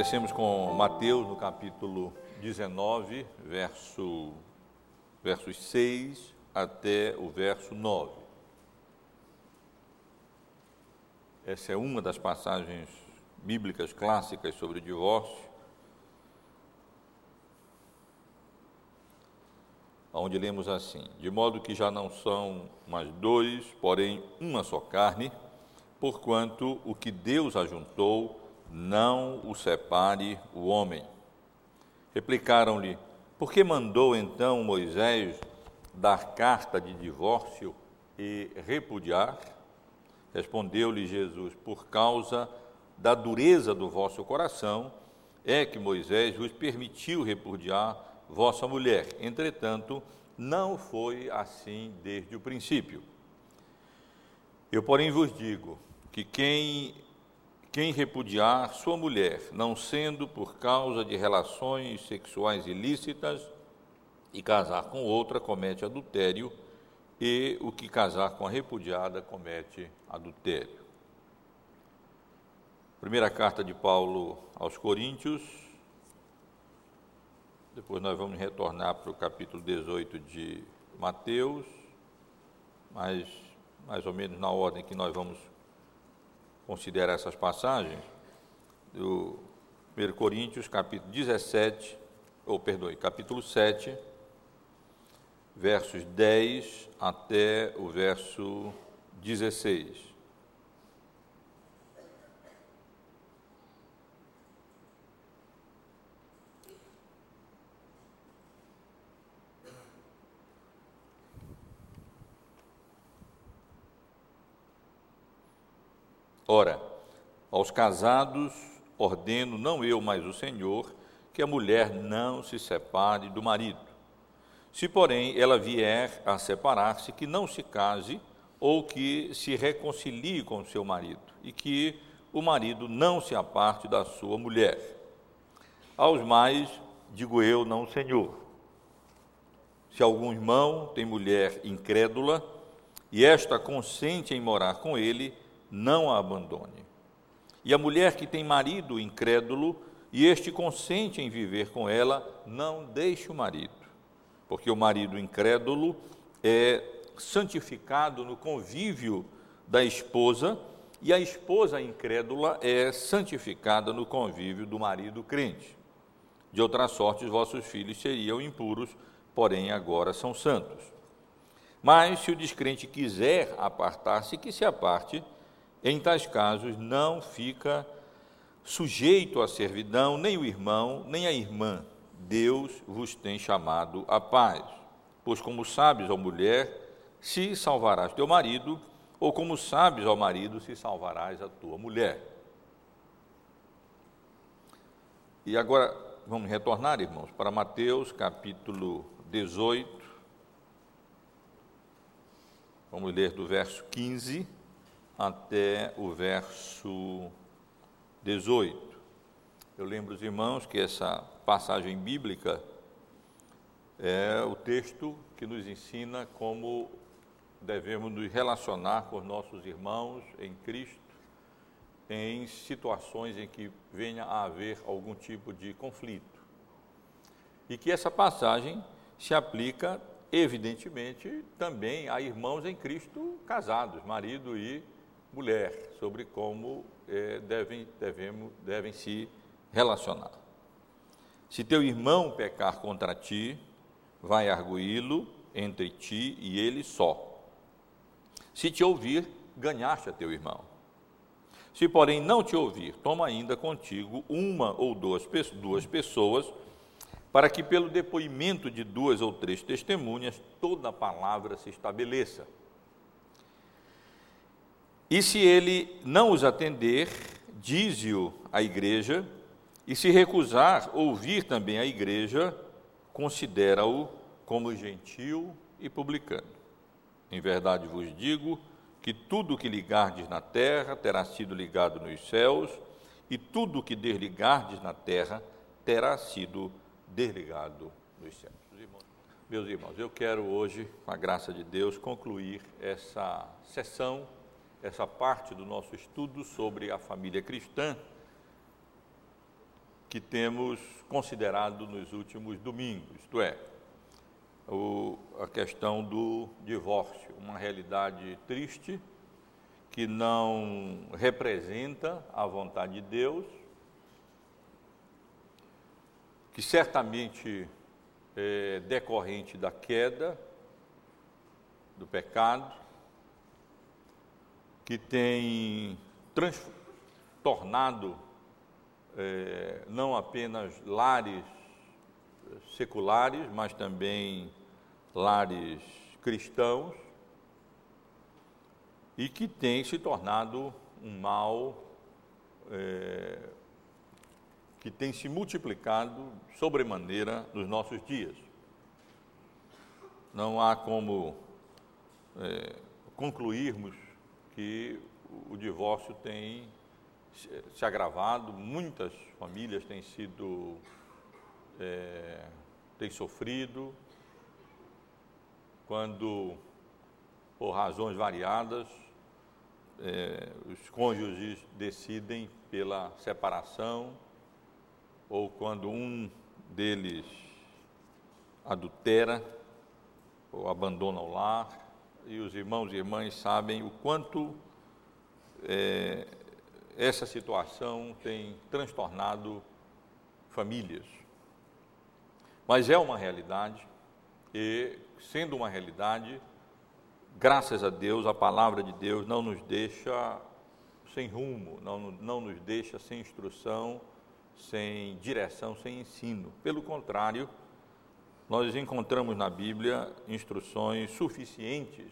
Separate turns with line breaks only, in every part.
Comecemos com Mateus no capítulo 19, verso, versos 6 até o verso 9. Essa é uma das passagens bíblicas clássicas sobre o divórcio, onde lemos assim: De modo que já não são mais dois, porém uma só carne, porquanto o que Deus ajuntou, não o separe o homem. Replicaram-lhe: Por que mandou então Moisés dar carta de divórcio e repudiar? Respondeu-lhe Jesus: Por causa da dureza do vosso coração é que Moisés vos permitiu repudiar vossa mulher. Entretanto, não foi assim desde o princípio. Eu, porém, vos digo que quem quem repudiar sua mulher, não sendo por causa de relações sexuais ilícitas, e casar com outra, comete adultério, e o que casar com a repudiada comete adultério. Primeira carta de Paulo aos Coríntios, depois nós vamos retornar para o capítulo 18 de Mateus, mas mais ou menos na ordem que nós vamos considerar essas passagens, do 1 Coríntios, capítulo 17, ou perdoe, capítulo 7, versos 10 até o verso 16. Ora, aos casados ordeno, não eu, mas o Senhor, que a mulher não se separe do marido. Se, porém, ela vier a separar-se, que não se case ou que se reconcilie com seu marido, e que o marido não se aparte da sua mulher. Aos mais, digo eu, não Senhor. Se algum irmão tem mulher incrédula e esta consente em morar com ele, não a abandone. E a mulher que tem marido incrédulo e este consente em viver com ela, não deixe o marido, porque o marido incrédulo é santificado no convívio da esposa e a esposa incrédula é santificada no convívio do marido crente. De outra sorte, os vossos filhos seriam impuros, porém agora são santos. Mas se o descrente quiser apartar-se, que se aparte em tais casos, não fica sujeito à servidão nem o irmão, nem a irmã. Deus vos tem chamado à paz. Pois, como sabes, ó mulher, se salvarás teu marido, ou como sabes, ó marido, se salvarás a tua mulher. E agora vamos retornar, irmãos, para Mateus capítulo 18. Vamos ler do verso 15 até o verso 18. Eu lembro os irmãos que essa passagem bíblica é o texto que nos ensina como devemos nos relacionar com os nossos irmãos em Cristo em situações em que venha a haver algum tipo de conflito. E que essa passagem se aplica, evidentemente, também a irmãos em Cristo casados, marido e mulher, sobre como é, devem, devemos, devem se relacionar. Se teu irmão pecar contra ti, vai arguí-lo entre ti e ele só. Se te ouvir, ganhaste a teu irmão. Se, porém, não te ouvir, toma ainda contigo uma ou duas, duas pessoas, para que, pelo depoimento de duas ou três testemunhas, toda a palavra se estabeleça. E se ele não os atender, dize-o à igreja, e se recusar ouvir também a igreja, considera-o como gentil e publicano. Em verdade vos digo que tudo o que ligardes na terra terá sido ligado nos céus, e tudo o que desligardes na terra terá sido desligado nos céus. Meus irmãos, eu quero hoje, com a graça de Deus, concluir essa sessão essa parte do nosso estudo sobre a família cristã, que temos considerado nos últimos domingos, isto é, o, a questão do divórcio, uma realidade triste que não representa a vontade de Deus, que certamente é decorrente da queda, do pecado, que tem tornado é, não apenas lares seculares, mas também lares cristãos, e que tem se tornado um mal é, que tem se multiplicado sobremaneira nos nossos dias. Não há como é, concluirmos que o divórcio tem se agravado, muitas famílias têm sido, é, têm sofrido, quando, por razões variadas, é, os cônjuges decidem pela separação, ou quando um deles adultera ou abandona o lar, e os irmãos e irmãs sabem o quanto é, essa situação tem transtornado famílias. Mas é uma realidade, e sendo uma realidade, graças a Deus, a palavra de Deus não nos deixa sem rumo, não, não nos deixa sem instrução, sem direção, sem ensino. Pelo contrário, nós encontramos na Bíblia instruções suficientes,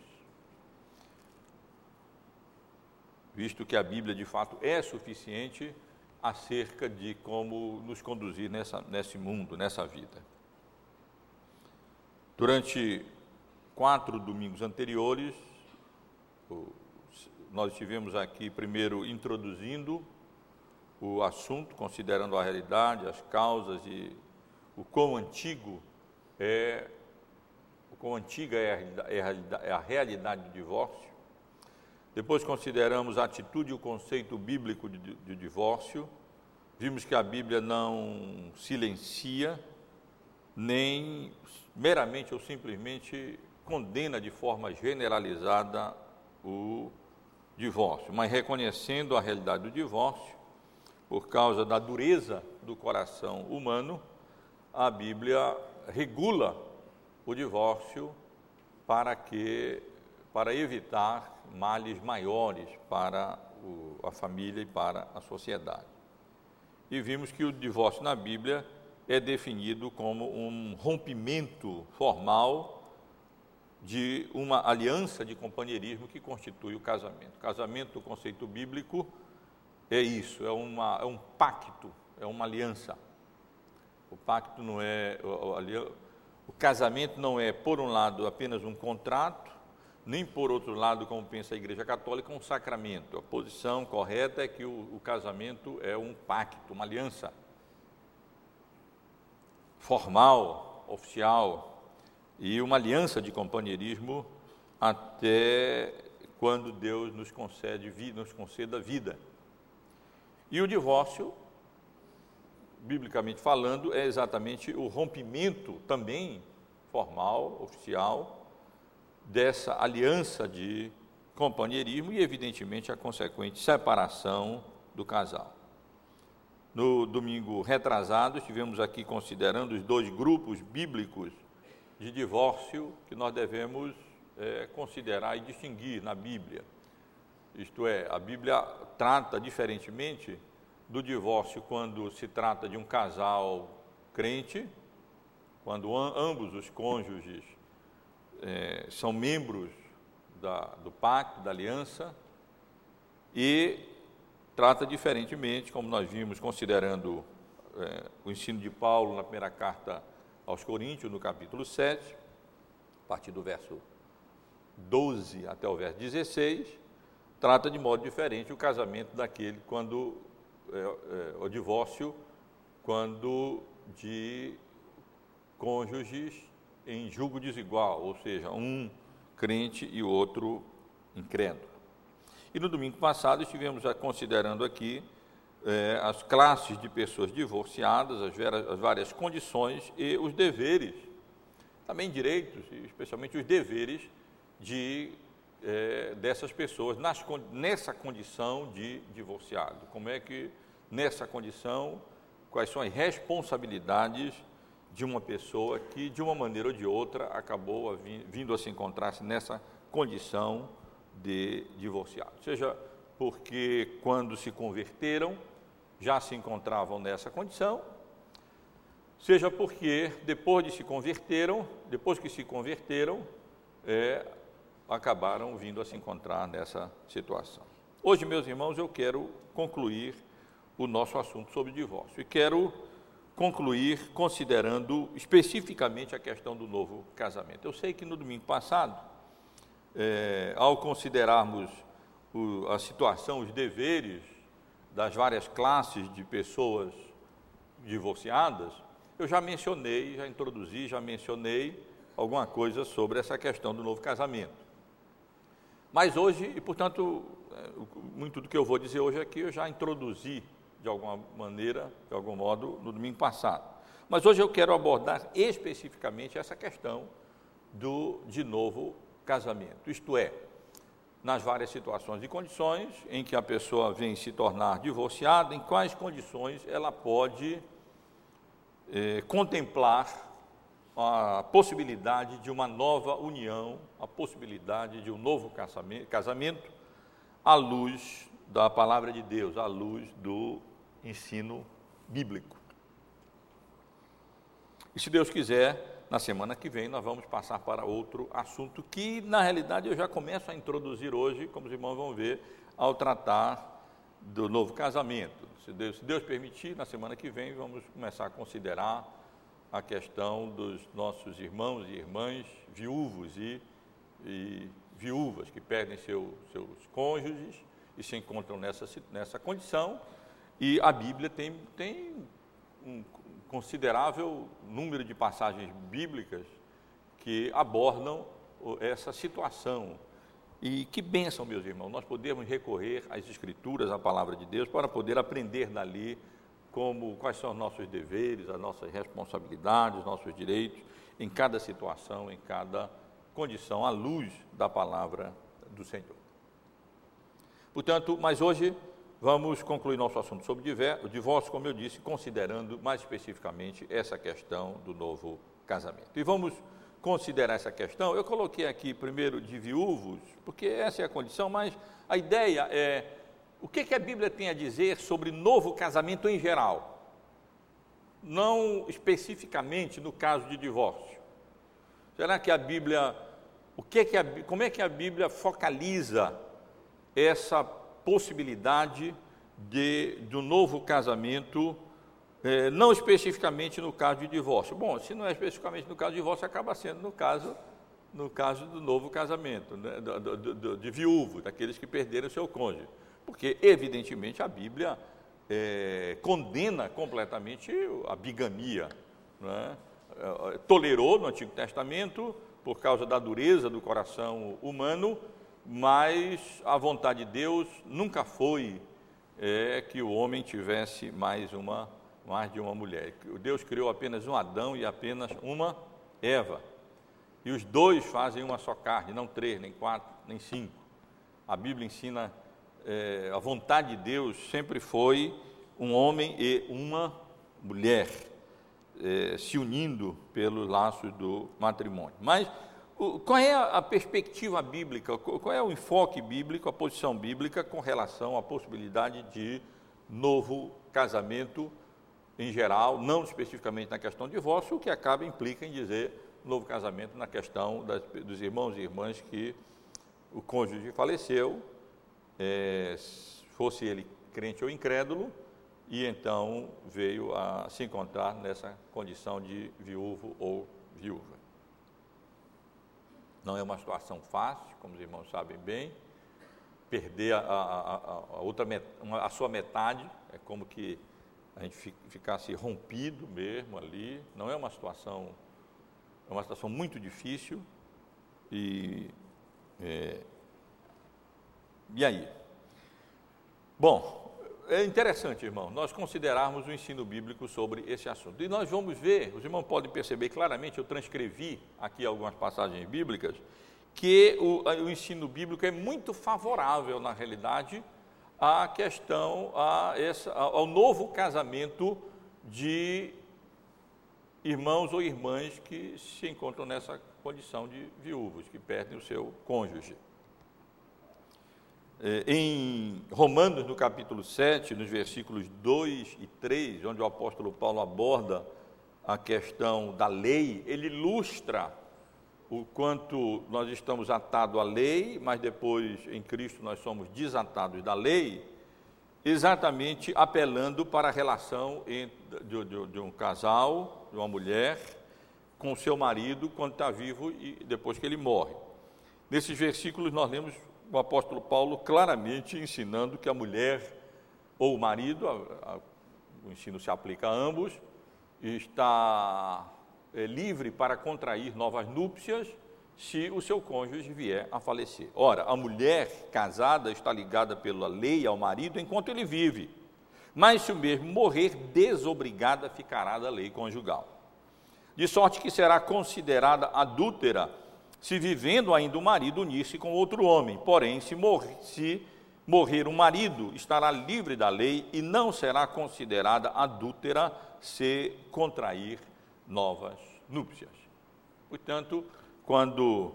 visto que a Bíblia de fato é suficiente acerca de como nos conduzir nessa, nesse mundo, nessa vida. Durante quatro domingos anteriores, nós estivemos aqui primeiro introduzindo o assunto, considerando a realidade, as causas e o quão antigo é, quão antiga é a, é a realidade do divórcio. Depois consideramos a atitude e o conceito bíblico de, de divórcio. Vimos que a Bíblia não silencia, nem meramente ou simplesmente condena de forma generalizada o divórcio, mas reconhecendo a realidade do divórcio, por causa da dureza do coração humano, a Bíblia regula o divórcio para que para evitar males maiores para o, a família e para a sociedade. E vimos que o divórcio na Bíblia é definido como um rompimento formal de uma aliança de companheirismo que constitui o casamento. O casamento, do conceito bíblico, é isso, é, uma, é um pacto, é uma aliança. O pacto não é. O, o casamento não é, por um lado, apenas um contrato, nem por outro lado, como pensa a Igreja Católica, um sacramento. A posição correta é que o, o casamento é um pacto, uma aliança formal, oficial, e uma aliança de companheirismo até quando Deus nos concede nos conceda vida. E o divórcio, biblicamente falando, é exatamente o rompimento também formal, oficial, dessa aliança de companheirismo e, evidentemente, a consequente separação do casal. No domingo retrasado, estivemos aqui considerando os dois grupos bíblicos de divórcio que nós devemos é, considerar e distinguir na Bíblia. Isto é, a Bíblia trata diferentemente do divórcio quando se trata de um casal crente, quando ambos os cônjuges é, são membros da, do pacto, da aliança, e trata diferentemente, como nós vimos, considerando é, o ensino de Paulo na primeira carta aos Coríntios, no capítulo 7, a partir do verso 12 até o verso 16, trata de modo diferente o casamento daquele quando é, é, o divórcio quando de cônjuges em julgo desigual, ou seja, um crente e outro incrédulo. E no domingo passado estivemos considerando aqui é, as classes de pessoas divorciadas, as, as várias condições e os deveres, também direitos, especialmente os deveres de, é, dessas pessoas nas, nessa condição de divorciado. Como é que, nessa condição, quais são as responsabilidades de uma pessoa que, de uma maneira ou de outra, acabou vindo a se encontrar nessa condição de divorciado. Seja porque, quando se converteram, já se encontravam nessa condição, seja porque, depois de se converteram, depois que se converteram, é, acabaram vindo a se encontrar nessa situação. Hoje, meus irmãos, eu quero concluir o nosso assunto sobre divórcio e quero concluir considerando especificamente a questão do novo casamento. Eu sei que no domingo passado, é, ao considerarmos o, a situação, os deveres das várias classes de pessoas divorciadas, eu já mencionei, já introduzi, já mencionei alguma coisa sobre essa questão do novo casamento. Mas hoje, e portanto, é, muito do que eu vou dizer hoje aqui eu já introduzi de alguma maneira, de algum modo, no domingo passado. Mas hoje eu quero abordar especificamente essa questão do de novo casamento, isto é, nas várias situações e condições em que a pessoa vem se tornar divorciada, em quais condições ela pode eh, contemplar a possibilidade de uma nova união, a possibilidade de um novo casamento, à luz da palavra de Deus, à luz do ensino bíblico. E se Deus quiser, na semana que vem nós vamos passar para outro assunto que, na realidade, eu já começo a introduzir hoje, como os irmãos vão ver, ao tratar do novo casamento. Se Deus, se Deus permitir, na semana que vem vamos começar a considerar a questão dos nossos irmãos e irmãs viúvos e, e viúvas que perdem seu, seus cônjuges e se encontram nessa, nessa condição e a Bíblia tem, tem um considerável número de passagens bíblicas que abordam essa situação. E que bênção, meus irmãos, nós podemos recorrer às Escrituras, à palavra de Deus, para poder aprender dali como, quais são os nossos deveres, as nossas responsabilidades, os nossos direitos, em cada situação, em cada condição, à luz da palavra do Senhor. Portanto, mas hoje Vamos concluir nosso assunto sobre o divórcio, como eu disse, considerando mais especificamente essa questão do novo casamento. E vamos considerar essa questão. Eu coloquei aqui primeiro de viúvos, porque essa é a condição, mas a ideia é o que, que a Bíblia tem a dizer sobre novo casamento em geral, não especificamente no caso de divórcio. Será que a Bíblia, o que, que a, como é que a Bíblia focaliza essa possibilidade de, um novo casamento, eh, não especificamente no caso de divórcio. Bom, se não é especificamente no caso de divórcio, acaba sendo no caso, no caso do novo casamento, né, do, do, do, de viúvo, daqueles que perderam seu cônjuge. Porque, evidentemente, a Bíblia eh, condena completamente a bigamia. Né? Tolerou no Antigo Testamento, por causa da dureza do coração humano, mas a vontade de Deus nunca foi é, que o homem tivesse mais uma mais de uma mulher. Deus criou apenas um Adão e apenas uma Eva. E os dois fazem uma só carne, não três, nem quatro, nem cinco. A Bíblia ensina é, a vontade de Deus sempre foi um homem e uma mulher é, se unindo pelos laços do matrimônio. Mas qual é a perspectiva bíblica, qual é o enfoque bíblico, a posição bíblica com relação à possibilidade de novo casamento em geral, não especificamente na questão de divórcio, o que acaba implica em dizer novo casamento na questão das, dos irmãos e irmãs que o cônjuge faleceu, é, fosse ele crente ou incrédulo, e então veio a se encontrar nessa condição de viúvo ou viúva. Não é uma situação fácil, como os irmãos sabem bem. Perder a, a, a, outra, a sua metade é como que a gente ficasse rompido mesmo ali. Não é uma situação, é uma situação muito difícil. E, é, e aí? Bom, é interessante, irmão, nós considerarmos o ensino bíblico sobre esse assunto. E nós vamos ver, os irmãos podem perceber claramente, eu transcrevi aqui algumas passagens bíblicas, que o, o ensino bíblico é muito favorável, na realidade, à questão, essa, ao novo casamento de irmãos ou irmãs que se encontram nessa condição de viúvos, que perdem o seu cônjuge. É, em Romanos, no capítulo 7, nos versículos 2 e 3, onde o apóstolo Paulo aborda a questão da lei, ele ilustra o quanto nós estamos atados à lei, mas depois em Cristo nós somos desatados da lei, exatamente apelando para a relação de, de um casal, de uma mulher, com seu marido quando está vivo e depois que ele morre. Nesses versículos nós lemos o apóstolo Paulo claramente ensinando que a mulher ou o marido, a, a, o ensino se aplica a ambos, está é, livre para contrair novas núpcias se o seu cônjuge vier a falecer. Ora, a mulher casada está ligada pela lei ao marido enquanto ele vive, mas se o mesmo morrer, desobrigada ficará da lei conjugal. De sorte que será considerada adúltera se vivendo ainda o marido unir-se com outro homem. Porém, se morrer, se morrer o marido, estará livre da lei e não será considerada adúltera se contrair novas núpcias. Portanto, quando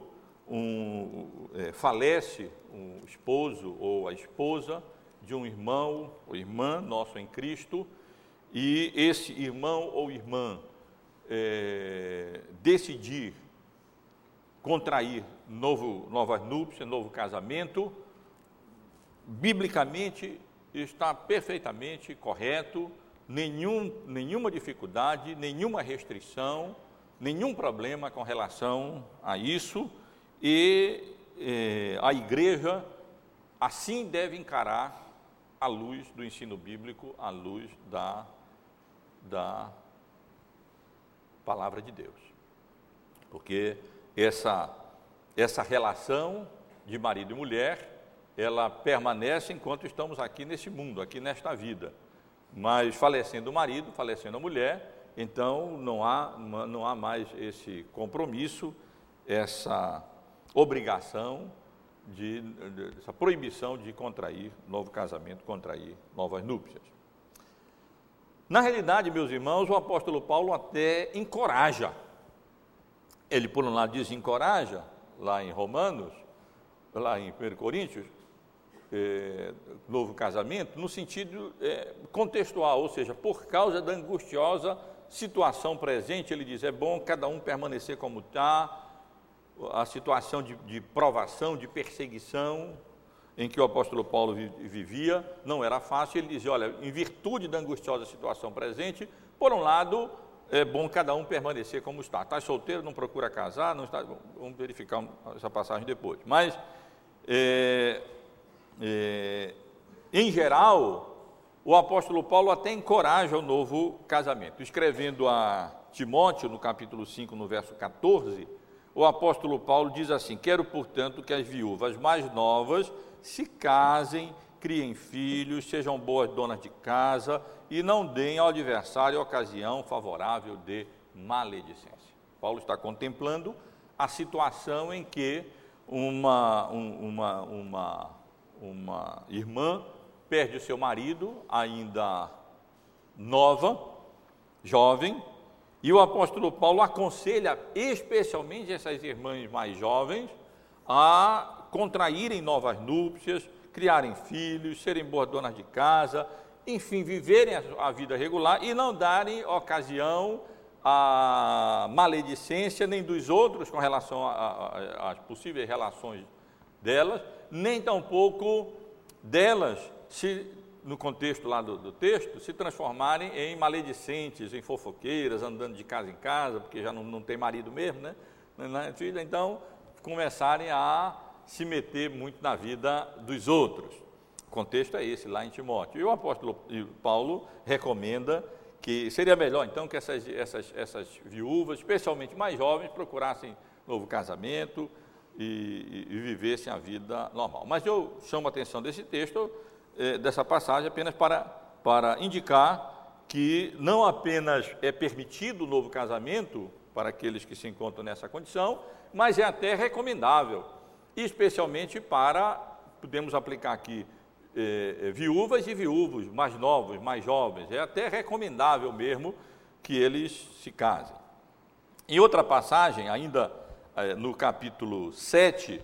um, é, falece um esposo ou a esposa de um irmão ou irmã nosso em Cristo, e esse irmão ou irmã é, decidir contrair novo, novas núpcias, novo casamento, biblicamente está perfeitamente correto, nenhum, nenhuma dificuldade, nenhuma restrição, nenhum problema com relação a isso, e eh, a igreja assim deve encarar a luz do ensino bíblico, a luz da, da palavra de Deus. Porque essa, essa relação de marido e mulher, ela permanece enquanto estamos aqui nesse mundo, aqui nesta vida. Mas falecendo o marido, falecendo a mulher, então não há, não há mais esse compromisso, essa obrigação, de, de, essa proibição de contrair novo casamento, contrair novas núpcias. Na realidade, meus irmãos, o apóstolo Paulo até encoraja ele, por um lado, desencoraja, lá em Romanos, lá em 1 Coríntios, é, novo casamento, no sentido é, contextual, ou seja, por causa da angustiosa situação presente, ele diz: é bom cada um permanecer como está, a situação de, de provação, de perseguição em que o apóstolo Paulo vivia não era fácil. Ele dizia: olha, em virtude da angustiosa situação presente, por um lado, é bom cada um permanecer como está. Está solteiro, não procura casar, não está. Vamos verificar essa passagem depois. Mas, é, é, em geral, o apóstolo Paulo até encoraja o novo casamento. Escrevendo a Timóteo, no capítulo 5, no verso 14, o apóstolo Paulo diz assim: Quero, portanto, que as viúvas mais novas se casem, criem filhos, sejam boas donas de casa e não deem ao adversário ocasião favorável de maledicência. Paulo está contemplando a situação em que uma, uma, uma, uma irmã perde o seu marido, ainda nova, jovem, e o apóstolo Paulo aconselha especialmente essas irmãs mais jovens a contraírem novas núpcias, criarem filhos, serem boas donas de casa, enfim, viverem a, vida regular e não darem ocasião à maledicência nem dos outros com relação às possíveis relações delas, nem tampouco delas, se, no contexto lá do, do, texto, se transformarem em maledicentes, em fofoqueiras, andando de casa em casa, porque já não, não tem marido mesmo, né? Então, começarem a se meter muito na vida dos outros contexto é esse, lá em Timóteo. E o apóstolo Paulo recomenda que seria melhor, então, que essas, essas, essas viúvas, especialmente mais jovens, procurassem novo casamento e, e, vivessem a vida normal. Mas eu chamo a atenção desse texto é, dessa passagem apenas para, para indicar que não apenas é permitido o novo casamento para aqueles que se encontram nessa condição, mas é até recomendável, especialmente para, podemos aplicar aqui, é, viúvas e viúvos mais novos, mais jovens. É até recomendável mesmo que eles se casem. Em outra passagem, ainda é, no capítulo 7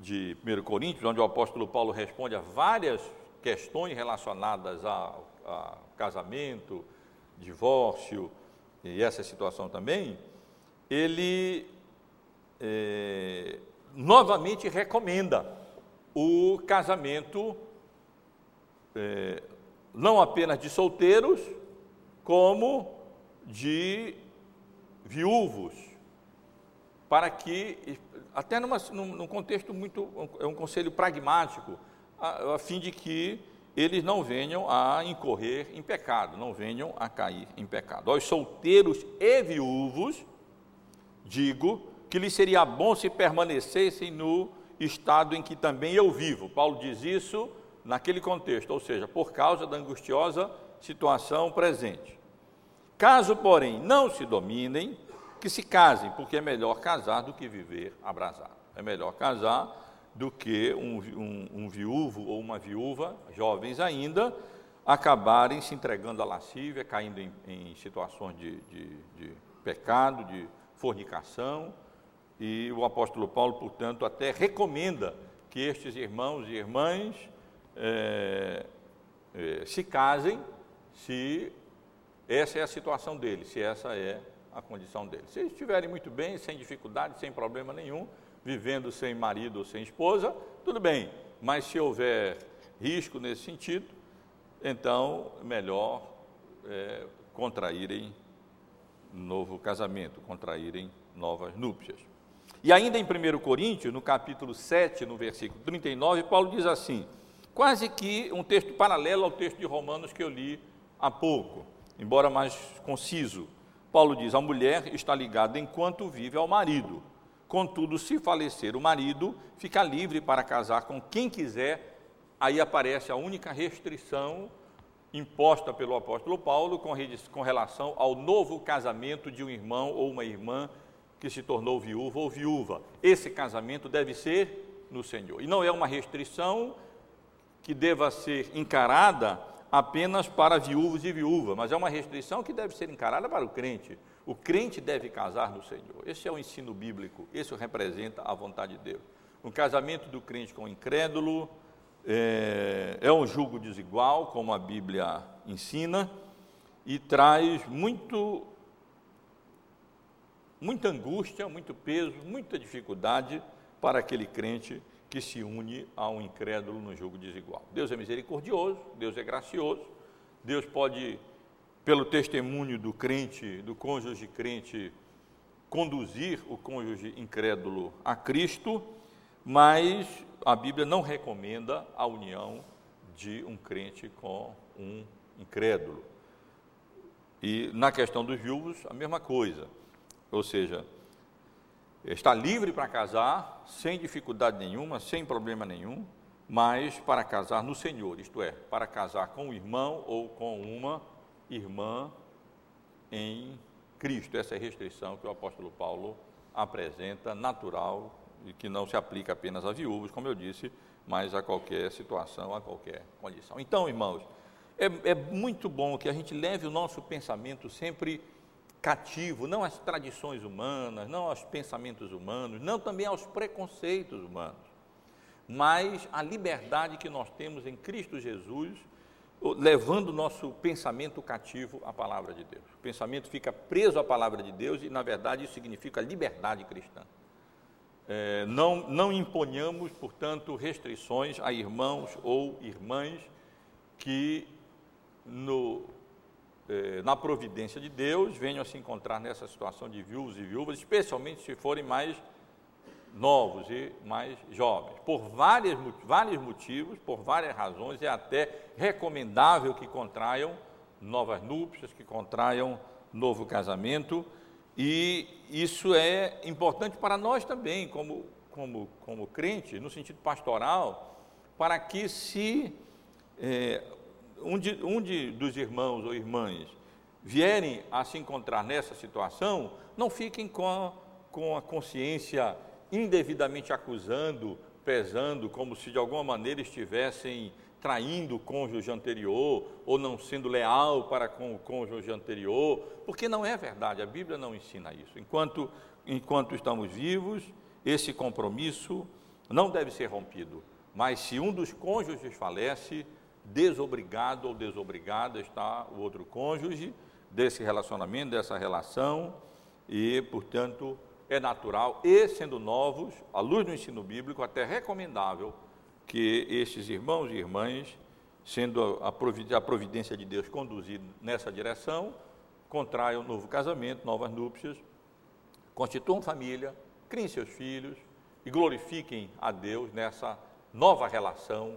de 1 Coríntios, onde o apóstolo Paulo responde a várias questões relacionadas ao casamento, divórcio e essa situação também, ele é, novamente recomenda o casamento é, não apenas de solteiros, como de viúvos, para que, até numa, num, num contexto muito, é um conselho pragmático, a, a fim de que eles não venham a incorrer em pecado, não venham a cair em pecado. Aos solteiros e viúvos, digo que lhes seria bom se permanecessem no estado em que também eu vivo. Paulo diz isso naquele contexto, ou seja, por causa da angustiosa situação presente. Caso, porém, não se dominem, que se casem, porque é melhor casar do que viver abrasado. É melhor casar do que um, um, um viúvo ou uma viúva, jovens ainda, acabarem se entregando à lascívia, caindo em, em situações de, de, de pecado, de fornicação. E o apóstolo Paulo, portanto, até recomenda que estes irmãos e irmãs é, é, se casem se essa é a situação deles, se essa é a condição deles. Se eles estiverem muito bem, sem dificuldade, sem problema nenhum, vivendo sem marido ou sem esposa, tudo bem. Mas se houver risco nesse sentido, então melhor é, contraírem novo casamento, contraírem novas núpcias. E ainda em 1 Coríntios, no capítulo 7, no versículo 39, Paulo diz assim: quase que um texto paralelo ao texto de Romanos que eu li há pouco, embora mais conciso. Paulo diz: a mulher está ligada enquanto vive ao marido. Contudo, se falecer o marido, fica livre para casar com quem quiser. Aí aparece a única restrição imposta pelo apóstolo Paulo com relação ao novo casamento de um irmão ou uma irmã que se tornou viúva ou viúva. Esse casamento deve ser no Senhor. E não é uma restrição que deva ser encarada apenas para viúvos e viúva, mas é uma restrição que deve ser encarada para o crente. O crente deve casar no Senhor. Esse é o ensino bíblico, isso representa a vontade de Deus. O casamento do crente com o incrédulo é, é um julgo desigual, como a Bíblia ensina, e traz muito, muita angústia, muito peso, muita dificuldade para aquele crente que se une a um incrédulo no jogo desigual. Deus é misericordioso, Deus é gracioso, Deus pode, pelo testemunho do crente, do cônjuge crente, conduzir o cônjuge incrédulo a Cristo, mas a Bíblia não recomenda a união de um crente com um incrédulo. E na questão dos viúvos, a mesma coisa. Ou seja, está livre para casar, sem dificuldade nenhuma, sem problema nenhum, mas para casar no Senhor, isto é, para casar com um irmão ou com uma irmã em Cristo. Essa é a restrição que o apóstolo Paulo apresenta, natural, e que não se aplica apenas a viúvos, como eu disse, mas a qualquer situação, a qualquer condição. Então, irmãos, é, é muito bom que a gente leve o nosso pensamento sempre cativo, não às tradições humanas, não aos pensamentos humanos, não também aos preconceitos humanos, mas à liberdade que nós temos em Cristo Jesus, levando o nosso pensamento cativo à palavra de Deus. O pensamento fica preso à palavra de Deus e, na verdade, isso significa liberdade cristã. É, não, não imponhamos, portanto, restrições a irmãos ou irmãs que no, eh, na providência de Deus, venham a se encontrar nessa situação de viúvos e viúvas, especialmente se forem mais novos e mais jovens. Por várias, vários motivos, por várias razões, é até recomendável que contraiam novas núpcias, que contraiam novo casamento, e isso é importante para nós também, como, como, como crente, no sentido pastoral, para que se é, um, de, um de, dos irmãos ou irmãs vierem a se encontrar nessa situação, não fiquem com a, com a consciência indevidamente acusando, pesando, como se de alguma maneira estivessem traindo o cônjuge anterior ou não sendo leal para com o cônjuge anterior, porque não é verdade, a Bíblia não ensina isso. Enquanto, enquanto estamos vivos, esse compromisso não deve ser rompido, mas se um dos cônjuges falece, desobrigado ou desobrigada está o outro cônjuge desse relacionamento, dessa relação, e, portanto, é natural e, sendo novos, à luz do ensino bíblico, até recomendável que estes irmãos e irmãs, sendo a providência de Deus conduzida nessa direção, contraiam um novo casamento, novas núpcias, constituam família, criem seus filhos e glorifiquem a Deus nessa nova relação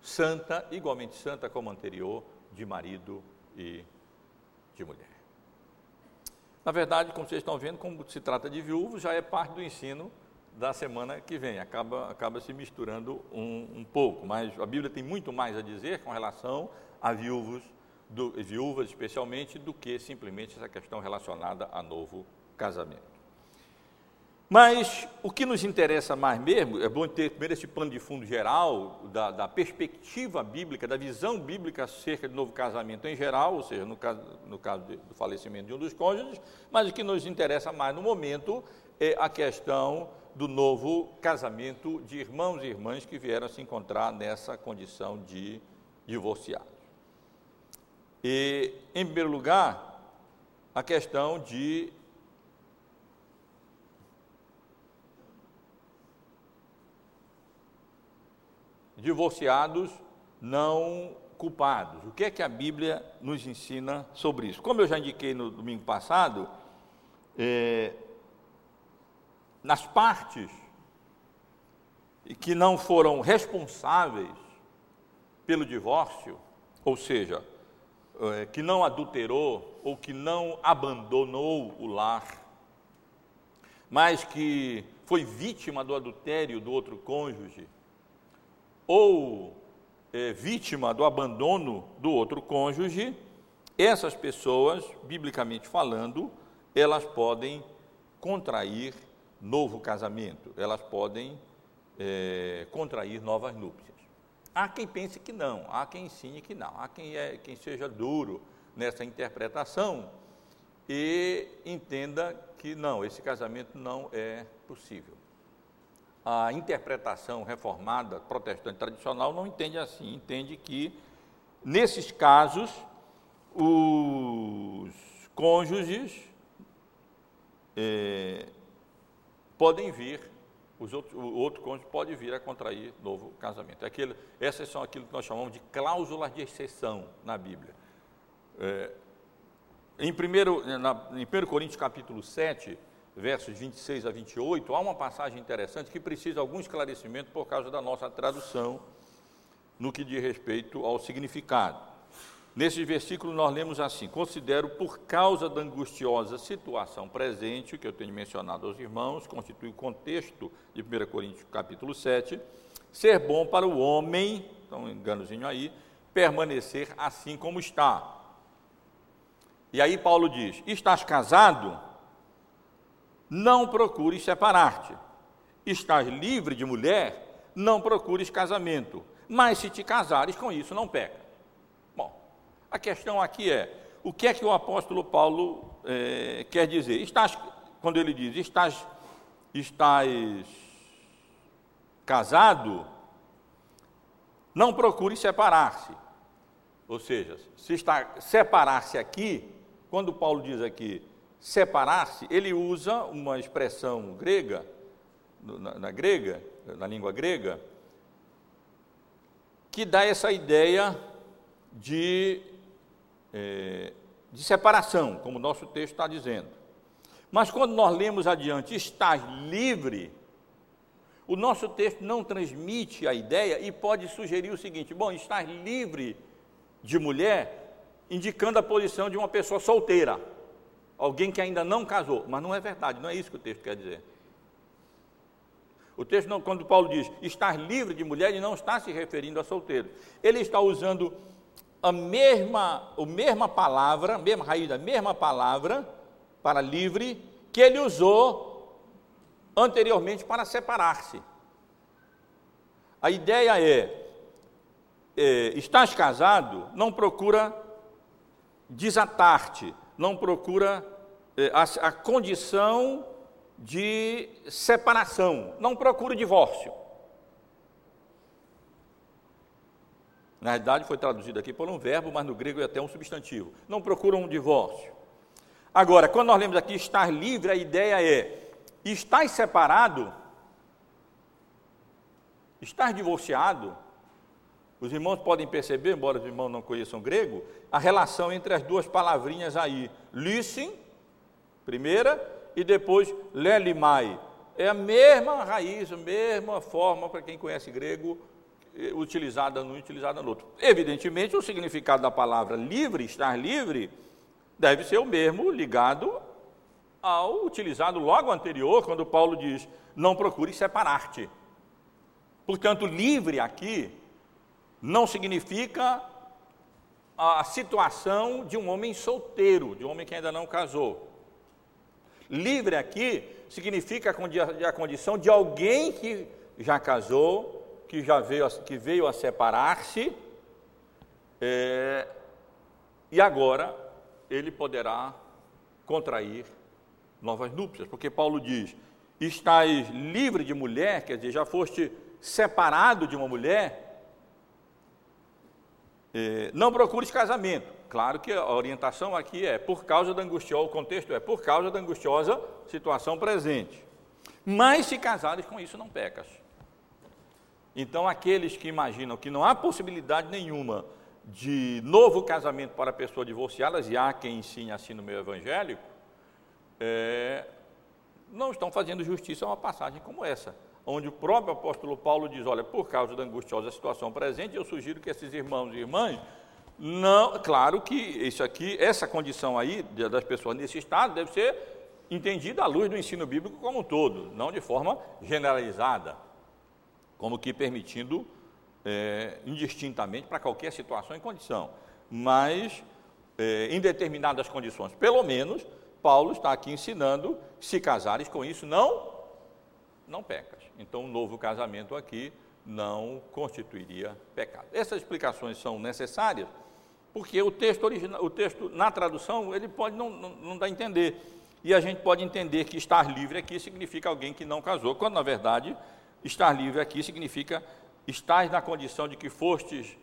santa, igualmente santa como anterior, de marido e de mulher. Na verdade, como vocês estão vendo, como se trata de viúvos, já é parte do ensino da semana que vem, acaba, acaba se misturando um, um pouco, mas a Bíblia tem muito mais a dizer com relação a viúvos, do, viúvas especialmente, do que simplesmente essa questão relacionada a novo casamento. Mas o que nos interessa mais mesmo, é bom ter primeiro esse pano de fundo geral, da, da, perspectiva bíblica, da visão bíblica acerca do novo casamento em geral, ou seja, no caso, no caso do falecimento de um dos cônjuges, mas o que nos interessa mais no momento é a questão do novo casamento de irmãos e irmãs que vieram se encontrar nessa condição de divorciados. E, em primeiro lugar, a questão de divorciados não culpados. O que é que a Bíblia nos ensina sobre isso? Como eu já indiquei no domingo passado, é, nas partes que não foram responsáveis pelo divórcio, ou seja, é, que não adulterou ou que não abandonou o lar, mas que foi vítima do adultério do outro cônjuge, ou é, vítima do abandono do outro cônjuge, essas pessoas, biblicamente falando, elas podem contrair novo casamento, elas podem é, contrair novas núpcias. Há quem pense que não, há quem ensine que não, há quem, é, quem seja duro nessa interpretação e entenda que não, esse casamento não é possível. A interpretação reformada, protestante tradicional, não entende assim, entende que, nesses casos, os cônjuges é, podem vir, os outros, o outro cônjuge pode vir a contrair novo casamento. Aquele, essas são aquilo que nós chamamos de cláusulas de exceção na Bíblia. É, em, primeiro, na, em 1 Coríntios capítulo 7, versos 26 a 28, há uma passagem interessante que precisa de algum esclarecimento por causa da nossa tradução no que diz respeito ao significado. Nesse versículo nós lemos assim: Considero por causa da angustiosa situação presente, que eu tenho mencionado aos irmãos, constitui o contexto de 1 Coríntios capítulo 7, ser bom para o homem, então um enganozinho aí, permanecer assim como está. E aí Paulo diz: Estás casado? Não procures separar-te. Estás livre de mulher? Não procures casamento. Mas se te casares com isso, não peca. A questão aqui é: o que é que o apóstolo Paulo é, quer dizer? Estás, quando ele diz, estás, estás casado, não procure separar-se. Ou seja, se está separar-se aqui, quando Paulo diz aqui separar-se, ele usa uma expressão grega, na, na grega, na língua grega, que dá essa ideia de é, de separação, como o nosso texto está dizendo. Mas quando nós lemos adiante, estás livre, o nosso texto não transmite a ideia e pode sugerir o seguinte: bom, estás livre de mulher, indicando a posição de uma pessoa solteira, alguém que ainda não casou. Mas não é verdade, não é isso que o texto quer dizer. O texto, não, quando Paulo diz estar livre de mulher, ele não está se referindo a solteiro. Ele está usando a mesma, a mesma palavra, a mesma raiz da mesma palavra para livre que ele usou anteriormente para separar-se. A ideia é, é estás casado, não procura desatar-te, não procura é, a, a condição de separação, não procura divórcio. Na realidade, foi traduzido aqui por um verbo, mas no grego é até um substantivo. Não procura um divórcio. Agora, quando nós lemos aqui estar livre, a ideia é: estar separado, estar divorciado. Os irmãos podem perceber, embora os irmãos não conheçam grego, a relação entre as duas palavrinhas aí. Lysin, primeira, e depois lelimai. É a mesma raiz, a mesma forma, para quem conhece grego, eh, utilizada num, utilizada no outro. Evidentemente, o significado da palavra livre, estar livre, deve ser o mesmo ligado ao utilizado logo anterior, quando Paulo diz: não procure separar-te. Portanto, livre aqui não significa a situação de um homem solteiro, de um homem que ainda não casou. Livre aqui significa a condição de alguém que já casou, que já veio a, que veio a separar-se, é, e agora ele poderá contrair novas núpcias, porque Paulo diz: estás livre de mulher, quer dizer, já foste separado de uma mulher, é, não procures casamento. Claro que a orientação aqui é por causa da angustiosa, o contexto é por causa da angustiosa situação presente. Mas se casares com isso, não pecas. Então, aqueles que imaginam que não há possibilidade nenhuma de novo casamento para pessoas divorciadas, e há quem ensine assim no meio evangélico, é, não estão fazendo justiça a uma passagem como essa, onde o próprio apóstolo Paulo diz: Olha, por causa da angustiosa situação presente, eu sugiro que esses irmãos e irmãs não, claro que isso aqui, essa condição aí das pessoas nesse estado deve ser entendida à luz do ensino bíblico como um todo, não de forma generalizada, como que permitindo é, indistintamente para qualquer situação e condição, mas é, em determinadas condições, pelo menos Paulo está aqui ensinando, se casares com isso, não, não pecas. Então, um novo casamento aqui não constituiria pecado. Essas explicações são necessárias porque o texto original, o texto na tradução, ele pode não, não, não dar a entender. E a gente pode entender que estar livre aqui significa alguém que não casou, quando na verdade estar livre aqui significa estar na condição de que fostes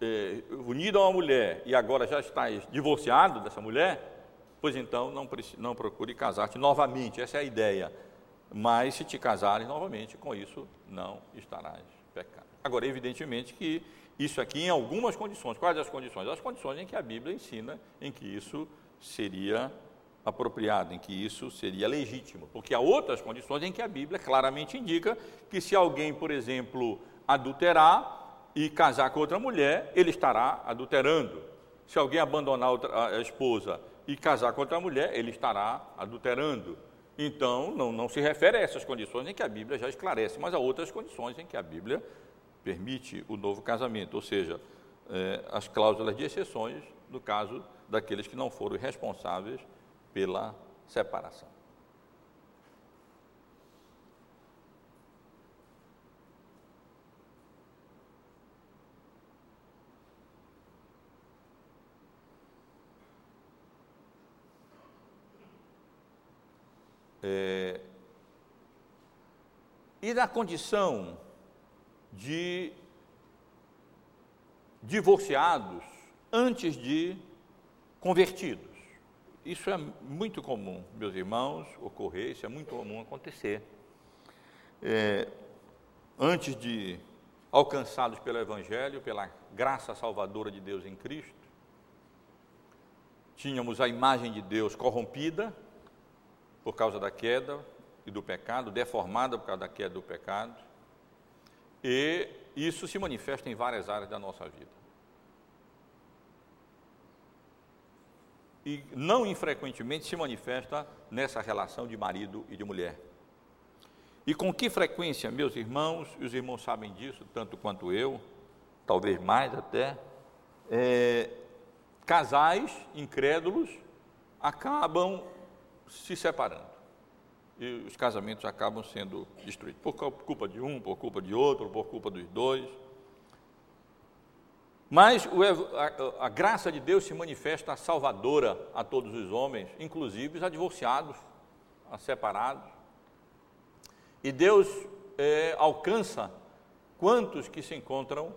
eh, unido a uma mulher e agora já estás divorciado dessa mulher, pois então não, não procure casar-te novamente, essa é a ideia. Mas se te casares novamente, com isso não estarás pecado. Agora, evidentemente que isso aqui em algumas condições. Quais as condições? As condições em que a Bíblia ensina em que isso seria apropriado, em que isso seria legítimo. Porque há outras condições em que a Bíblia claramente indica que se alguém, por exemplo, adulterar e casar com outra mulher, ele estará adulterando. Se alguém abandonar a esposa e casar com outra mulher, ele estará adulterando. Então, não, não se refere a essas condições em que a Bíblia já esclarece, mas a outras condições em que a Bíblia permite o novo casamento, ou seja, é, as cláusulas de exceções no caso daqueles que não foram responsáveis pela separação. É, e na condição de divorciados antes de convertidos. Isso é muito comum, meus irmãos, ocorrer, isso é muito comum acontecer. É, antes de alcançados pelo Evangelho, pela graça salvadora de Deus em Cristo, tínhamos a imagem de Deus corrompida por causa da queda e do pecado, deformada por causa da queda e do pecado, e isso se manifesta em várias áreas da nossa vida. E não infrequentemente se manifesta nessa relação de marido e de mulher. E com que frequência, meus irmãos, e os irmãos sabem disso, tanto quanto eu, talvez mais até, é, casais incrédulos acabam se separando. E os casamentos acabam sendo destruídos, por culpa de um, por culpa de outro, por culpa dos dois. Mas a, a, graça de Deus se manifesta salvadora a todos os homens, inclusive a divorciados, a separados. E Deus é, alcança quantos que se encontram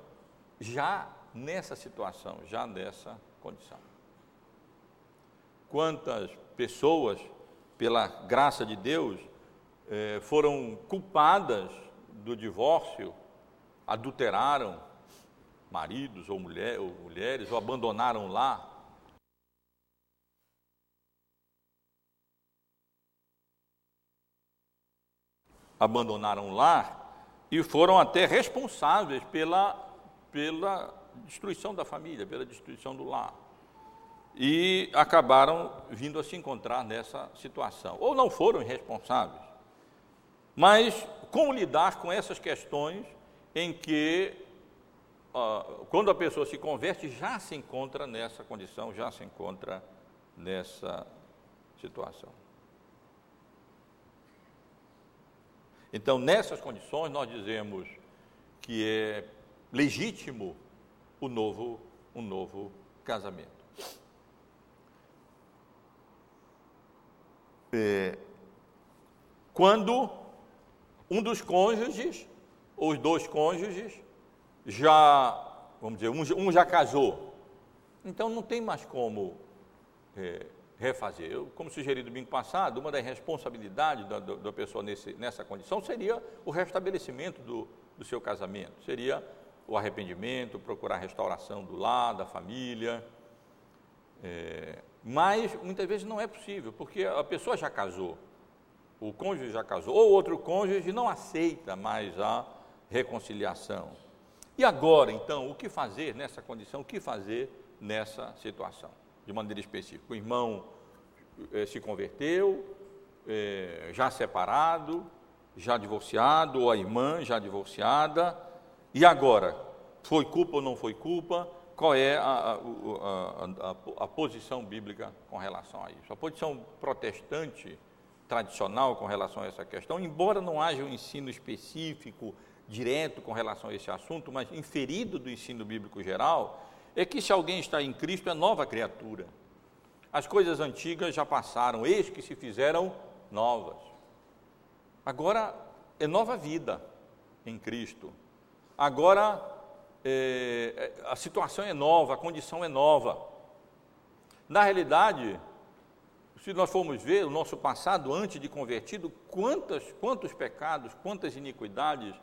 já nessa situação, já nessa condição. Quantas pessoas, pela graça de Deus, é, foram culpadas do divórcio, adulteraram maridos ou, mulher, ou mulheres, ou abandonaram lá abandonaram lar e foram até responsáveis pela, pela destruição da família, pela destruição do lar. E acabaram vindo a se encontrar nessa situação. Ou não foram responsáveis. Mas como lidar com essas questões em que, uh, quando a pessoa se converte, já se encontra nessa condição, já se encontra nessa situação. Então, nessas condições, nós dizemos que é legítimo o novo, um novo casamento. É, quando um dos cônjuges, ou os dois cônjuges, já, vamos dizer, um, um já casou, então não tem mais como é, refazer. Eu, como sugeri domingo passado, uma das responsabilidades da, da pessoa nesse, nessa condição seria o restabelecimento do, do seu casamento, seria o arrependimento, procurar a restauração do lar, da família. É, mas muitas vezes não é possível, porque a pessoa já casou, o cônjuge já casou, ou outro cônjuge não aceita mais a reconciliação. E agora, então, o que fazer nessa condição? O que fazer nessa situação? de maneira específica. O irmão eh, se converteu, eh, já separado, já divorciado, ou a irmã já divorciada, e agora? Foi culpa ou não foi culpa? Qual é a, a, a, a posição bíblica com relação a isso? A posição protestante tradicional com relação a essa questão, embora não haja um ensino específico, direto com relação a esse assunto, mas inferido do ensino bíblico geral, é que se alguém está em Cristo é nova criatura. As coisas antigas já passaram, eis que se fizeram novas. Agora é nova vida em Cristo. Agora é, a situação é nova, a condição é nova. Na realidade, se nós formos ver o nosso passado antes de convertido, quantas, quantos pecados, quantas iniquidades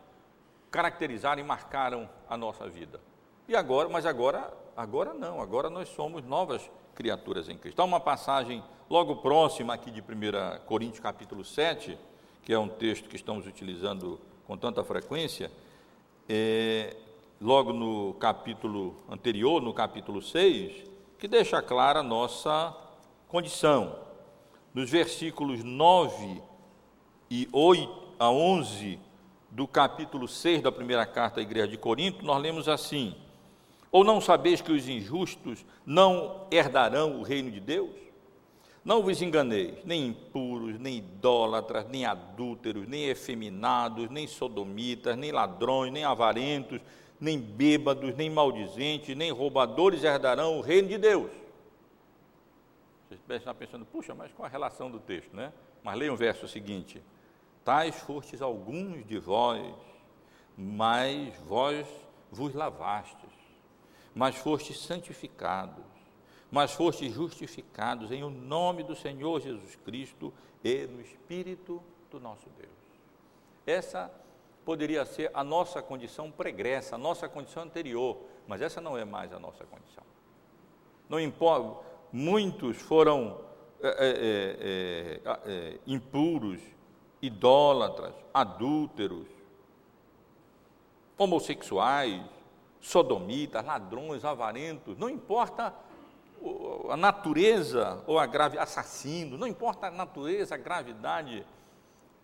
caracterizaram e marcaram a nossa vida. E agora, mas agora, agora não, agora nós somos novas criaturas em Cristo. Há uma passagem logo próxima aqui de 1 Coríntios capítulo 7, que é um texto que estamos utilizando com tanta frequência, é, logo no capítulo anterior, no capítulo 6, que deixa clara a nossa condição. Nos versículos 9 e 8 a 11 do capítulo 6 da primeira carta à igreja de Corinto, nós lemos assim: ou não sabeis que os injustos não herdarão o reino de Deus? Não vos enganeis, nem impuros, nem idólatras, nem adúlteros, nem efeminados, nem sodomitas, nem ladrões, nem avarentos, nem bêbados, nem maldizentes, nem roubadores herdarão o reino de Deus. Vocês devem estar pensando, puxa, mas qual a relação do texto, né? Mas leiam o verso seguinte: Tais fostes alguns de vós, mas vós vos lavastes mas fostes santificados, mas fostes justificados em o nome do Senhor Jesus Cristo e no Espírito do nosso Deus. Essa poderia ser a nossa condição pregressa, a nossa condição anterior, mas essa não é mais a nossa condição. Não importa, muitos foram é, é, é, impuros, idólatras, adúlteros, homossexuais, sodomitas, ladrões, avarentos, não importa a natureza ou a grave assassino, não importa a natureza, a gravidade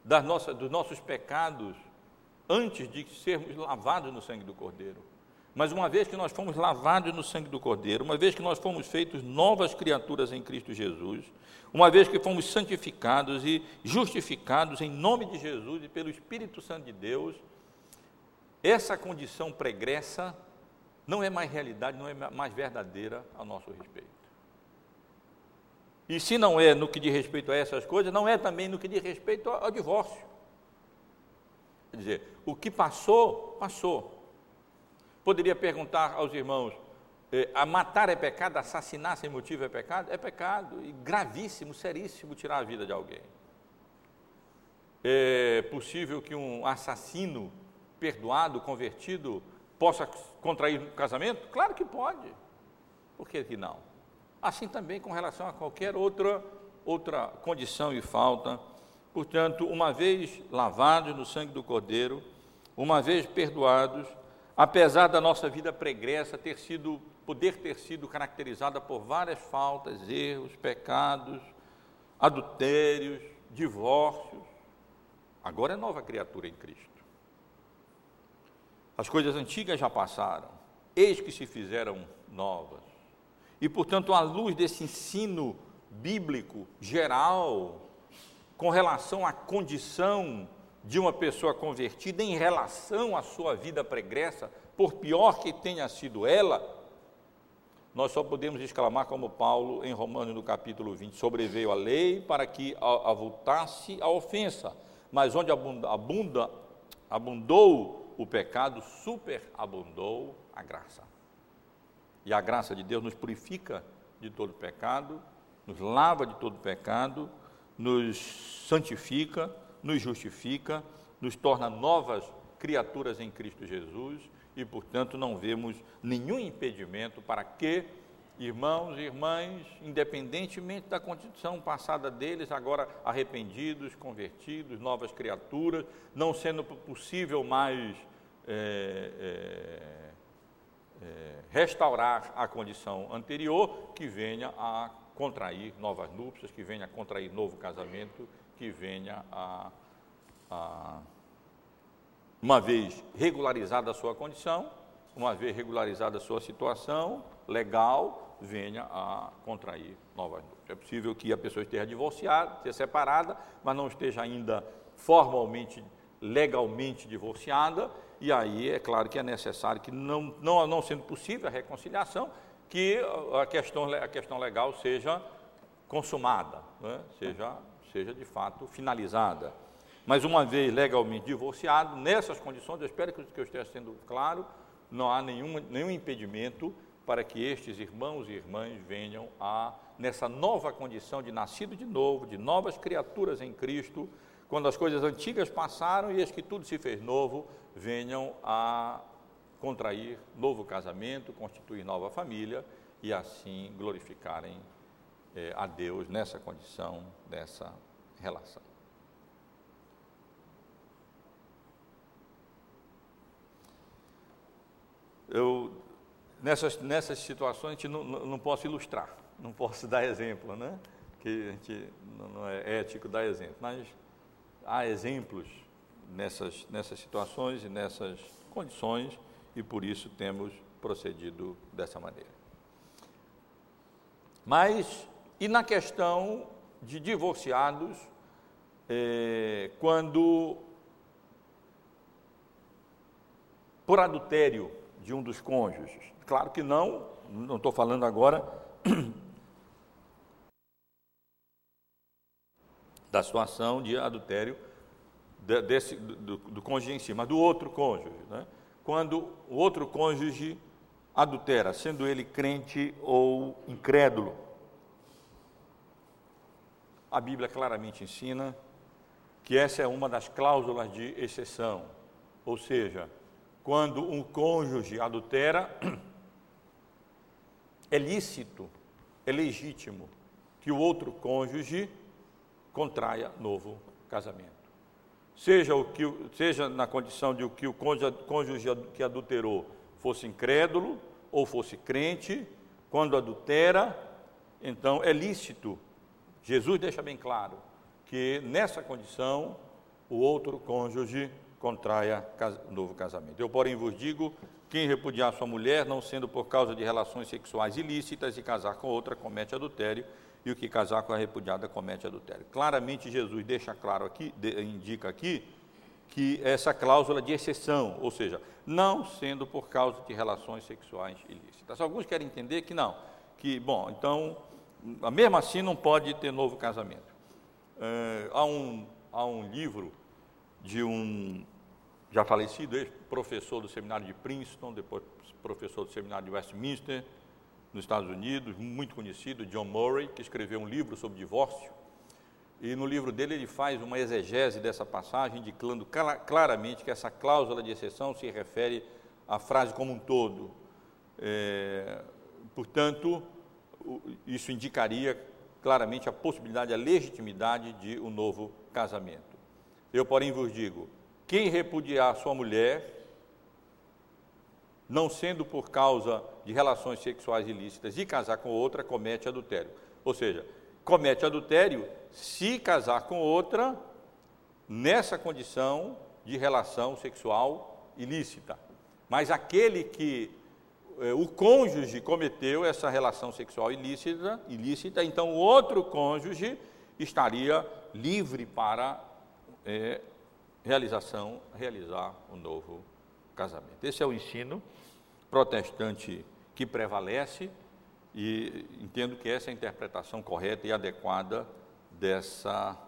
das nossas, dos nossos pecados antes de sermos lavados no sangue do Cordeiro. Mas uma vez que nós fomos lavados no sangue do Cordeiro, uma vez que nós fomos feitos novas criaturas em Cristo Jesus, uma vez que fomos santificados e justificados em nome de Jesus e pelo Espírito Santo de Deus, essa condição pregressa não é mais realidade, não é mais verdadeira a nosso respeito. E se não é no que diz respeito a essas coisas, não é também no que diz respeito ao, divórcio. Quer dizer, o que passou, passou. Poderia perguntar aos irmãos: eh, a matar é pecado, assassinar sem motivo é pecado? É pecado, e gravíssimo, seríssimo tirar a vida de alguém. É possível que um assassino perdoado, convertido, possa contrair um casamento? Claro que pode. Por que, que não? Assim também com relação a qualquer outra, outra condição e falta. Portanto, uma vez lavados no sangue do Cordeiro, uma vez perdoados, apesar da nossa vida pregressa ter sido, poder ter sido caracterizada por várias faltas, erros, pecados, adultérios, divórcios, agora é nova criatura em Cristo. As coisas antigas já passaram, eis que se fizeram novas. E, portanto, à luz desse ensino bíblico geral, com relação à condição de uma pessoa convertida em relação à sua vida pregressa, por pior que tenha sido ela, nós só podemos exclamar como Paulo em Romanos no capítulo 20, sobreveio a lei para que avultasse a ofensa, mas onde abunda, abunda abundou o pecado superabundou a graça. E a graça de Deus nos purifica de todo pecado, nos lava de todo pecado, nos santifica, nos justifica, nos torna novas criaturas em Cristo Jesus e, portanto, não vemos nenhum impedimento para que irmãos e irmãs, independentemente da condição passada deles, agora arrependidos, convertidos, novas criaturas, não sendo possível mais é, é, é, restaurar a condição anterior, que venha a contrair novas núpcias, que venha a contrair novo casamento, que venha a, a uma vez regularizada a sua condição, uma vez regularizada a sua situação legal, venha a contrair novas núpcias. É possível que a pessoa esteja divorciada, esteja separada, mas não esteja ainda formalmente, legalmente divorciada, e aí é claro que é necessário que, não, não, não sendo possível a reconciliação, que a questão, a questão legal seja consumada, né? seja, seja de fato finalizada. Mas uma vez legalmente divorciado, nessas condições, eu espero que eu esteja sendo claro, não há nenhum, nenhum impedimento para que estes irmãos e irmãs venham a, nessa nova condição de nascido de novo, de novas criaturas em Cristo, quando as coisas antigas passaram e eis que tudo se fez novo, venham a contrair novo casamento, constituir nova família e assim glorificarem eh, a Deus nessa condição, nessa relação. Eu nessas, nessas situações a gente não, não posso ilustrar, não posso dar exemplo, né? Que a gente não é ético dar exemplo, mas há exemplos nessas, nessas situações e nessas condições e por isso temos procedido dessa maneira. Mas, e na questão de divorciados, é, quando por adultério de um dos cônjuges, Claro que não, não estou falando agora da situação de adultério desse, do, do cônjuge em si, mas do outro cônjuge. Né? Quando o outro cônjuge adultera, sendo ele crente ou incrédulo. A Bíblia claramente ensina que essa é uma das cláusulas de exceção, ou seja, quando um cônjuge adultera, é lícito, é legítimo que o outro cônjuge contraia novo casamento. Seja, o que, seja na condição de que o cônjuge que adulterou fosse incrédulo ou fosse crente, quando adultera, então é lícito. Jesus deixa bem claro que nessa condição o outro cônjuge contraia novo casamento. Eu, porém, vos digo: quem repudiar sua mulher, não sendo por causa de relações sexuais ilícitas, e casar com outra, comete adultério, e o que casar com a repudiada comete adultério. Claramente, Jesus deixa claro aqui, indica aqui, que essa cláusula de exceção, ou seja, não sendo por causa de relações sexuais ilícitas. Alguns querem entender que não, que, bom, então, mesmo assim não pode ter novo casamento. É, há, um, há um livro de um já falecido, ex-professor do seminário de Princeton, depois professor do seminário de Westminster, nos Estados Unidos, muito conhecido, John Murray, que escreveu um livro sobre divórcio. E no livro dele ele faz uma exegese dessa passagem, indicando claramente que essa cláusula de exceção se refere à frase como um todo. É, portanto, isso indicaria claramente a possibilidade, a legitimidade de um novo casamento. Eu, porém, vos digo: quem repudiar sua mulher, não sendo por causa de relações sexuais ilícitas, e casar com outra, comete adultério. Ou seja, comete adultério se casar com outra nessa condição de relação sexual ilícita. Mas aquele que eh, o cônjuge cometeu essa relação sexual ilícita, ilícita, então o outro cônjuge estaria livre para eh, realização, realizar um novo casamento. Esse é o ensino protestante que prevalece e entendo que essa é a interpretação correta e adequada dessa,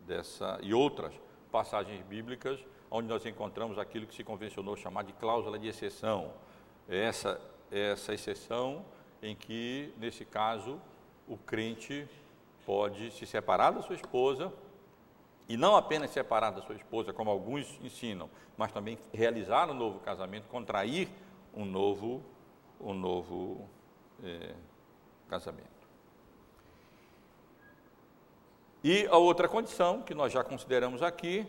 dessa e outras passagens bíblicas onde nós encontramos aquilo que se convencionou chamar de cláusula de exceção. Essa, essa exceção em que, nesse caso, o crente pode se separar da sua esposa e não apenas separar da sua esposa, como alguns ensinam, mas também realizar um novo casamento, contrair um novo, um novo é, casamento. E a outra condição, que nós já consideramos aqui,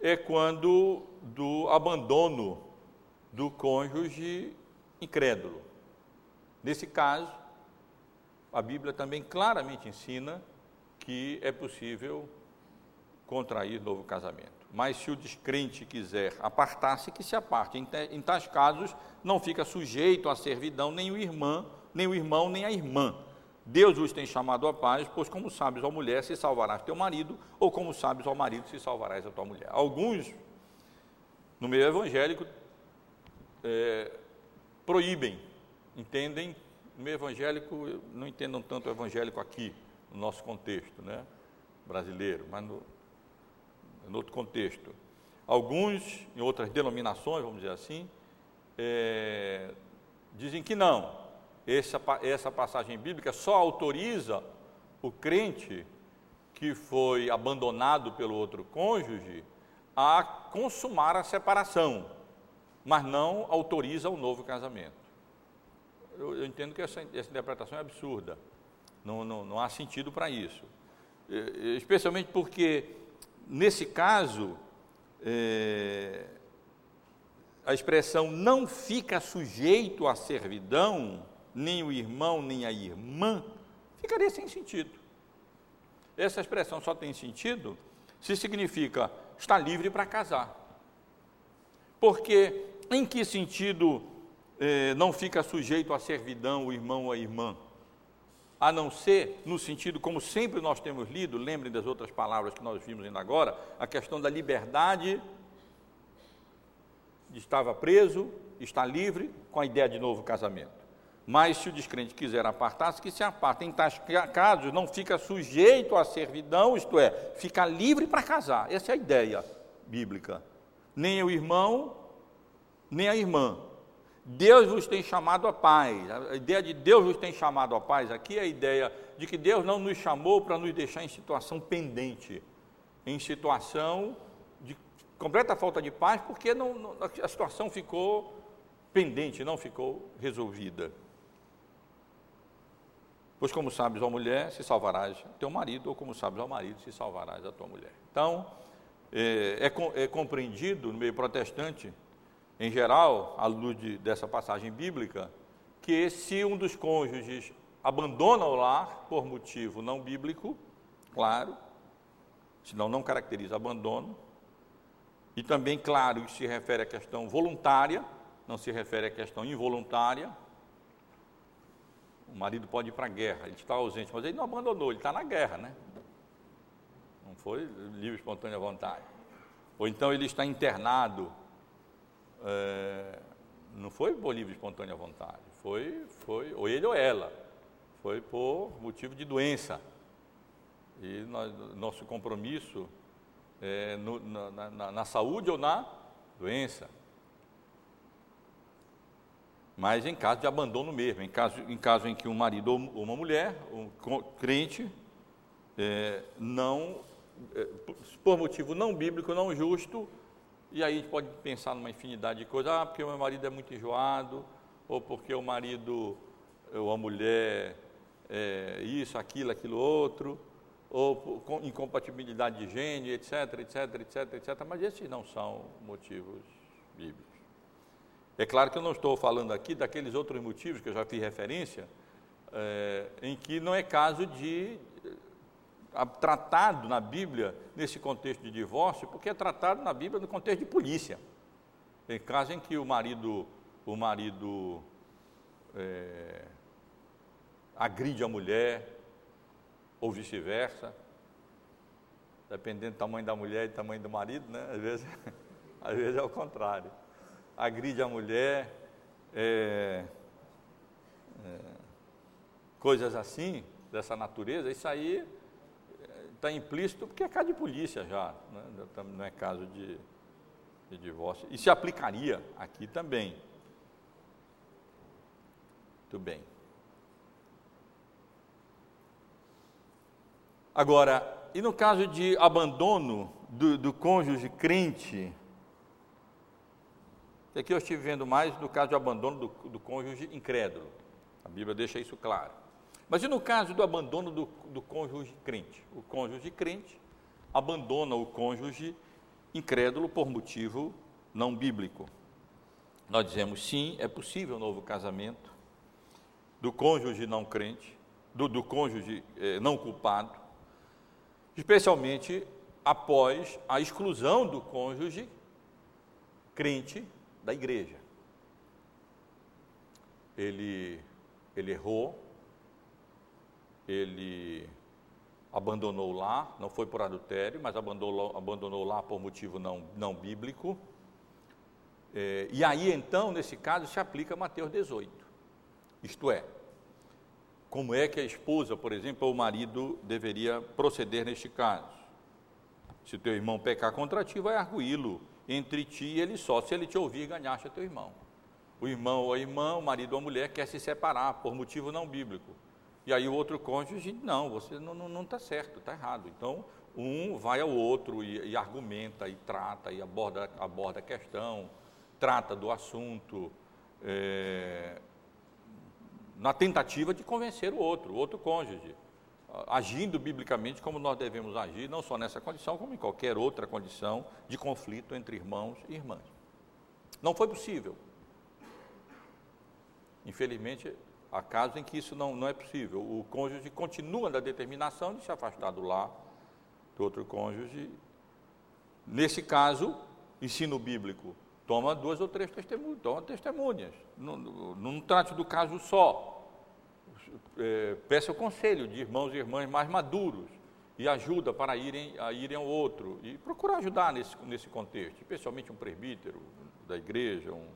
é quando do abandono do cônjuge incrédulo. Nesse caso, a Bíblia também claramente ensina que é possível contrair novo casamento. Mas se o descrente quiser apartar-se, que se aparte. Em, tais casos, não fica sujeito à servidão nem o irmão, nem o irmão, nem a irmã. Deus os tem chamado a paz, pois como sabes, ó mulher, se salvarás teu marido, ou como sabes, ó marido, se salvarás a tua mulher. Alguns, no meio evangélico, é, proíbem, entendem, no meio evangélico, não entendam tanto o evangélico aqui, no nosso contexto, né, brasileiro, mas no, em outro contexto. Alguns, em outras denominações, vamos dizer assim, é, dizem que não. Essa, essa passagem bíblica só autoriza o crente que foi abandonado pelo outro cônjuge a consumar a separação, mas não autoriza o novo casamento. Eu, eu entendo que essa, essa, interpretação é absurda, não, não, não há sentido para isso, especialmente porque nesse caso, é, a expressão não fica sujeito à servidão, nem o irmão, nem a irmã, ficaria sem sentido. Essa expressão só tem sentido se significa está livre para casar. Porque em que sentido é, não fica sujeito à servidão o irmão ou a irmã? A não ser no sentido, como sempre nós temos lido, lembrem das outras palavras que nós vimos ainda agora, a questão da liberdade, estava preso, está livre, com a ideia de novo casamento. Mas se o descrente quiser apartar-se, que se aparte. Em tais casos, não fica sujeito à servidão, isto é, fica livre para casar. Essa é a ideia bíblica. Nem o irmão, nem a irmã. Deus vos tem chamado a paz. A ideia de Deus vos tem chamado a paz aqui é a ideia de que Deus não nos chamou para nos deixar em situação pendente, em situação de completa falta de paz, porque não, não, a situação ficou pendente, não ficou resolvida. Pois como sabes, ó mulher, se salvarás teu marido, ou como sabes, ó marido, se salvarás a tua mulher. Então, é, é, é compreendido no meio protestante em geral, à luz de, dessa passagem bíblica, que se um dos cônjuges abandona o lar por motivo não bíblico, claro, senão não caracteriza abandono, E também, claro, isso se refere à questão voluntária, não se refere à questão involuntária. O marido pode ir para a guerra, ele está ausente, mas ele não abandonou, ele está na guerra, né? Não foi livre, espontânea vontade. Ou então ele está internado, é, não foi por livre, espontânea vontade, foi, foi, ou ele ou ela, foi por motivo de doença. E nós, nosso compromisso é no, na, na, na saúde ou na doença mas em caso de abandono mesmo, em caso em, caso em que um marido ou uma mulher, um crente, é, não, é, por motivo não bíblico, não justo, e aí a gente pode pensar numa infinidade de coisas, ah, porque o meu marido é muito enjoado, ou porque o marido ou a mulher é, isso, aquilo, aquilo outro, ou incompatibilidade de gênero, etc, etc, etc, etc, mas esses não são motivos bíblicos. É claro que eu não estou falando aqui daqueles outros motivos que eu já fiz referência, é, em que não é caso de tratado na Bíblia nesse contexto de divórcio, porque é tratado na Bíblia no contexto de polícia. Tem casos em que o marido, o marido é, agride a mulher, ou vice-versa, dependendo do tamanho da mulher e do tamanho do marido, né? Às vezes, às vezes é o contrário agride a mulher, é, é, coisas assim, dessa natureza, isso aí está implícito porque é caso de polícia já, né? não é caso de, de divórcio. E se aplicaria aqui também. Muito bem. Agora, e no caso de abandono do, do cônjuge crente, aqui eu estive vendo mais no caso de abandono do, do cônjuge incrédulo. A Bíblia deixa isso claro. Mas e no caso do abandono do, do cônjuge crente? O cônjuge crente abandona o cônjuge incrédulo por motivo não bíblico. Nós dizemos sim, é possível um novo casamento do cônjuge não crente, do, do cônjuge eh, não culpado, especialmente após a exclusão do cônjuge crente da igreja. Ele, ele errou, ele abandonou lá, não foi por adultério, mas abandonou, abandonou lá por motivo não, não bíblico. É, e aí, então, nesse caso, se aplica Mateus 18. Isto é, como é que a esposa, por exemplo, ou o marido deveria proceder neste caso? Se teu irmão pecar contra ti, vai arguí-lo entre ti e ele só. Se ele te ouvir, ganhaste teu irmão. O irmão ou a irmã, o marido ou a mulher quer se separar por motivo não bíblico. E aí o outro cônjuge, não, você não está certo, está errado. Então, um vai ao outro e, e, argumenta, e trata, e aborda, aborda a questão, trata do assunto, é, na tentativa de convencer o outro, o outro cônjuge agindo biblicamente como nós devemos agir, não só nessa condição, como em qualquer outra condição de conflito entre irmãos e irmãs. Não foi possível. Infelizmente, há casos em que isso não, não é possível. O cônjuge continua na determinação de se afastar do lar do outro cônjuge. Nesse caso, ensino bíblico toma duas ou três testemunhas, toma testemunhas. Não, não, não trate do caso só é, peça o conselho de irmãos e irmãs mais maduros e ajuda para irem, a irem ao outro e procurar ajudar nesse, nesse contexto, especialmente um presbítero da igreja, um,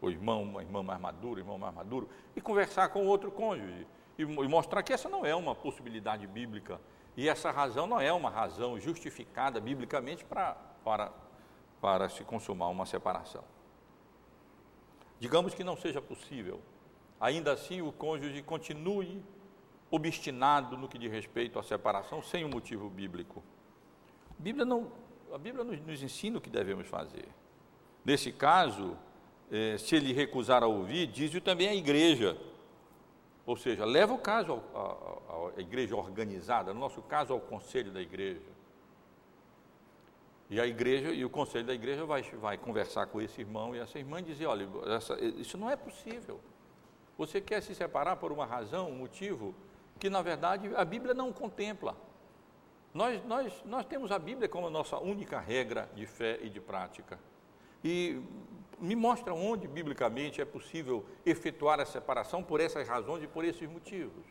o irmão, uma irmã mais madura, irmão mais maduro, e conversar com outro cônjuge e, e mostrar que essa não é uma possibilidade bíblica e essa razão não é uma razão justificada biblicamente para, para, para se consumar uma separação. Digamos que não seja possível ainda assim o cônjuge continue obstinado no que diz respeito à separação sem um motivo bíblico. A Bíblia, não, a Bíblia nos, nos ensina o que devemos fazer. Nesse caso, eh, se ele recusar a ouvir, diz-o também a igreja. Ou seja, leva o caso à igreja organizada, no nosso caso ao conselho da igreja. E a igreja e o conselho da igreja vai, vai conversar com esse irmão e essa irmã e dizer, olha, essa, isso não é possível. Você quer se separar por uma razão, um motivo que na verdade a Bíblia não contempla. Nós, nós, nós temos a Bíblia como a nossa única regra de fé e de prática. E me mostra onde, biblicamente, é possível efetuar a separação por essas razões e por esses motivos.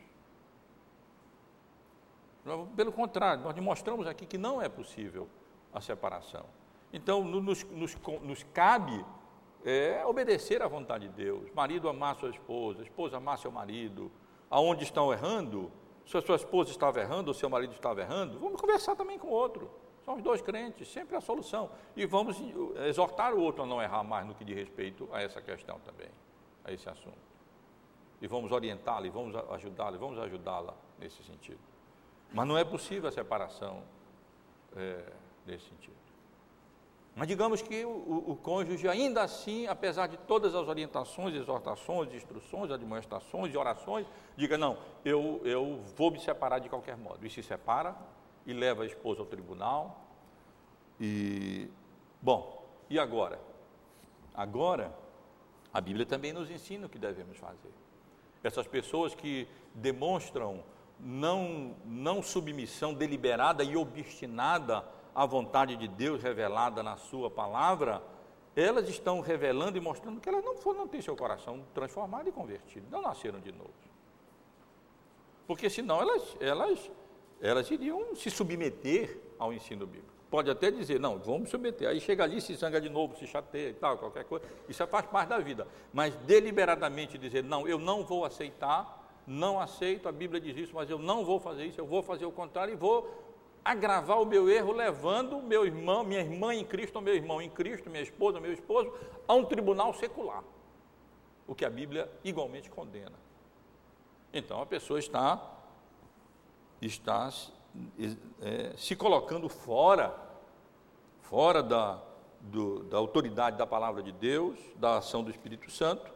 Pelo contrário, nós mostramos aqui que não é possível a separação. Então, nos, nos, nos cabe é, obedecer à vontade de Deus. Marido amar sua esposa, esposa amar seu marido. Aonde estão errando, se a sua esposa estava errando ou seu marido estava errando, vamos conversar também com o outro. Somos dois crentes, sempre a solução. E vamos exortar o outro a não errar mais no que diz respeito a essa questão também, a esse assunto. E vamos orientá-la, e vamos ajudá-la, e vamos ajudá-la nesse sentido. Mas não é possível a separação é, nesse sentido. Mas digamos que o, o, o, cônjuge, ainda assim, apesar de todas as orientações, exortações, instruções, administrações e orações, diga: não, eu, eu vou me separar de qualquer modo. E se separa e leva a esposa ao tribunal. E, bom, e agora? Agora, a Bíblia também nos ensina o que devemos fazer. Essas pessoas que demonstram não, não submissão deliberada e obstinada à vontade de Deus revelada na Sua palavra, elas estão revelando e mostrando que elas não, foram, não têm seu coração transformado e convertido, não nasceram de novo. Porque senão elas, elas, elas iriam se submeter ao ensino bíblico. Pode até dizer, não, vamos submeter. Aí chega ali, se zanga de novo, se chateia e tal, qualquer coisa. Isso faz parte da vida. Mas deliberadamente dizer, não, eu não vou aceitar não aceito, a Bíblia diz isso, mas eu não vou fazer isso, eu vou fazer o contrário e vou agravar o meu erro levando meu irmão, minha irmã em Cristo, ou meu irmão em Cristo, minha esposa, meu esposo, a um tribunal secular. O que a Bíblia igualmente condena. Então a pessoa está, está é, se colocando fora, fora da, do, da autoridade da palavra de Deus, da ação do Espírito Santo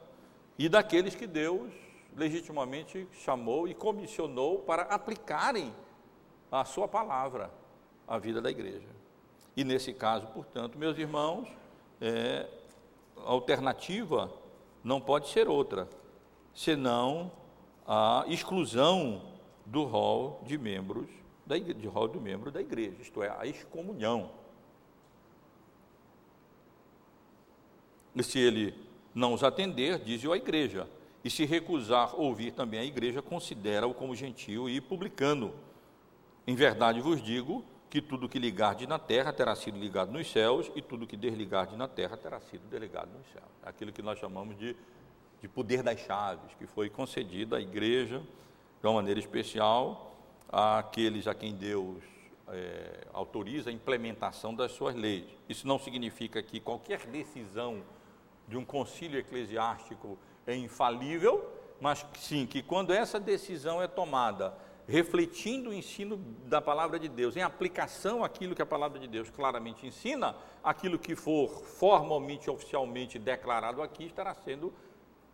e daqueles que Deus legitimamente chamou e comissionou para aplicarem a sua palavra à vida da igreja. E nesse caso, portanto, meus irmãos, é, a alternativa não pode ser outra, senão a exclusão do rol de membros da igreja, de rol do membro da igreja, isto é, a excomunhão. E se ele não os atender, diz-o a igreja, e se recusar ouvir também a igreja, considera-o como gentio e publicano. Em verdade vos digo que tudo que ligarde na terra terá sido ligado nos céus, e tudo que desligarde na terra terá sido delegado nos céus. Aquilo que nós chamamos de, de poder das chaves, que foi concedido à igreja de uma maneira especial àqueles a quem Deus é, autoriza a implementação das suas leis. Isso não significa que qualquer decisão de um concílio eclesiástico é infalível, mas sim que quando essa decisão é tomada refletindo o ensino da palavra de Deus, em aplicação àquilo que a palavra de Deus claramente ensina, aquilo que for formalmente, oficialmente declarado aqui estará sendo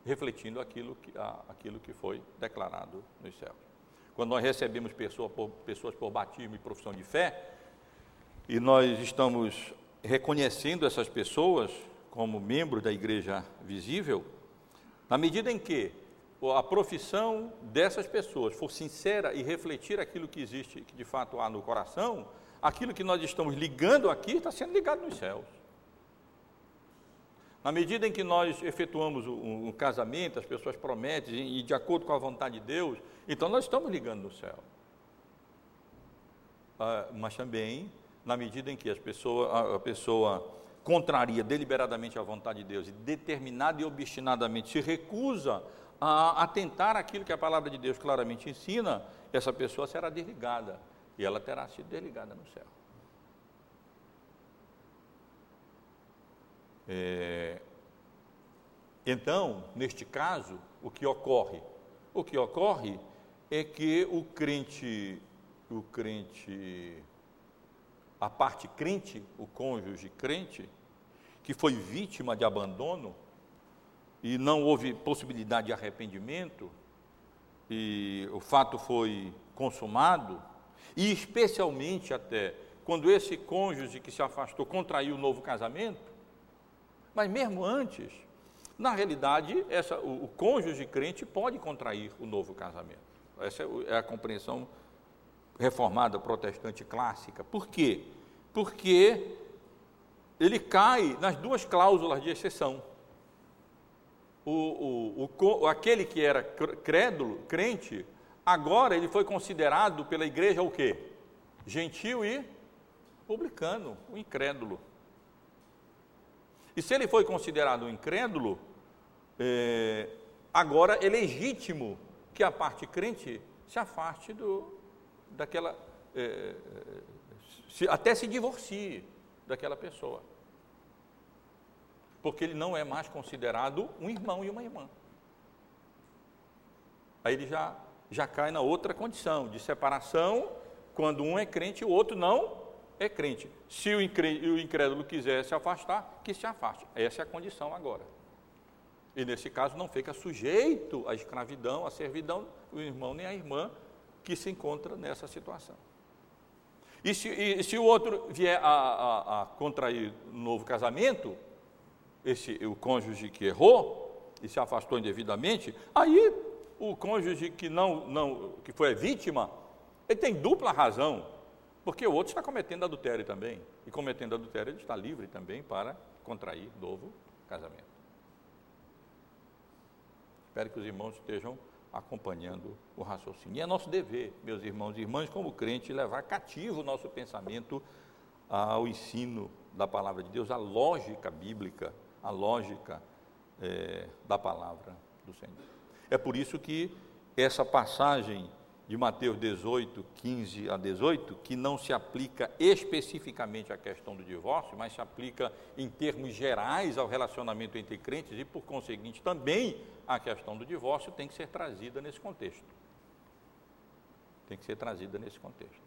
refletindo aquilo que, aquilo que foi declarado nos céus. Quando nós recebemos pessoa por, pessoas por batismo e profissão de fé, e nós estamos reconhecendo essas pessoas como membros da igreja visível, na medida em que a profissão dessas pessoas for sincera e refletir aquilo que existe, que de fato há no coração, aquilo que nós estamos ligando aqui está sendo ligado nos céus. Na medida em que nós efetuamos um, casamento, as pessoas prometem, e de acordo com a vontade de Deus, então nós estamos ligando no céu. Ah, mas também, na medida em que as pessoas, a, a pessoa contraria deliberadamente a vontade de Deus e determinada e obstinadamente se recusa a atentar aquilo que a palavra de Deus claramente ensina, essa pessoa será desligada e ela terá sido desligada no céu. É, então, neste caso, o que ocorre? O que ocorre é que o crente, o crente, a parte crente, o cônjuge crente, que foi vítima de abandono e não houve possibilidade de arrependimento, e o fato foi consumado, e especialmente até quando esse cônjuge que se afastou contraiu um novo casamento, mas mesmo antes, na realidade, essa, o, o cônjuge crente pode contrair o novo casamento. Essa é, é a compreensão reformada protestante clássica. Por quê? Porque ele cai nas duas cláusulas de exceção. O, o, o, aquele que era crédulo, crente, agora ele foi considerado pela igreja o quê? Gentil e publicano, o incrédulo. E se ele foi considerado um incrédulo, é, agora é legítimo que a parte crente se afaste do, daquela. É, se, até se divorcie daquela pessoa. Porque ele não é mais considerado um irmão e uma irmã. Aí ele já, já cai na outra condição de separação, quando um é crente e o outro não é crente. Se o incrédulo quiser se afastar, que se afaste. Essa é a condição agora. E nesse caso não fica sujeito à escravidão, à servidão, o irmão nem a irmã que se encontra nessa situação. E se, e, se o outro vier a, a, a, contrair um novo casamento, esse, o cônjuge que errou e se afastou indevidamente, aí o cônjuge que não, não que foi vítima, ele tem dupla razão, porque o outro está cometendo adultério também. E cometendo adultério, ele está livre também para contrair novo casamento. Espero que os irmãos estejam acompanhando o raciocínio. E é nosso dever, meus irmãos e irmãs, como crente, levar cativo o nosso pensamento ao ensino da palavra de Deus, à lógica bíblica, à lógica é, da palavra do Senhor. É por isso que essa passagem de Mateus 18, 15 a 18, que não se aplica especificamente à questão do divórcio, mas se aplica em termos gerais ao relacionamento entre crentes e, por conseguinte, também à questão do divórcio, tem que ser trazida nesse contexto. Tem que ser trazida nesse contexto.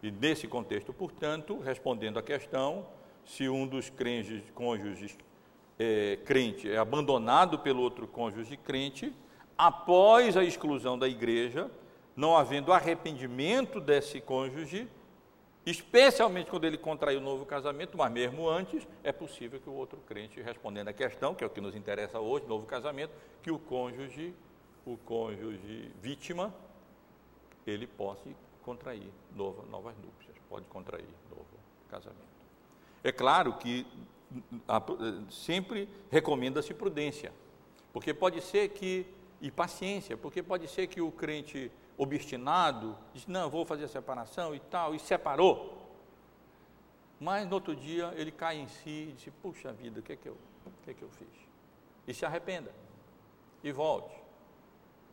E nesse contexto, portanto, respondendo à questão, se um dos crentes, cônjuges é, crente é abandonado pelo outro cônjuge crente, após a exclusão da igreja, não havendo arrependimento desse cônjuge, especialmente quando ele contraiu um novo casamento, mas mesmo antes, é possível que o outro crente, respondendo à questão, que é o que nos interessa hoje, novo casamento, que o cônjuge, o cônjuge vítima, ele possa contrair nova, novas núpcias, pode contrair novo casamento. É claro que sempre recomenda-se prudência, porque pode ser que, e paciência, porque pode ser que o crente obstinado, disse, não, vou fazer a separação e tal, e separou. Mas no outro dia ele cai em si e disse, puxa vida, o que é que eu, o que é que eu fiz? E se arrependa. E volte.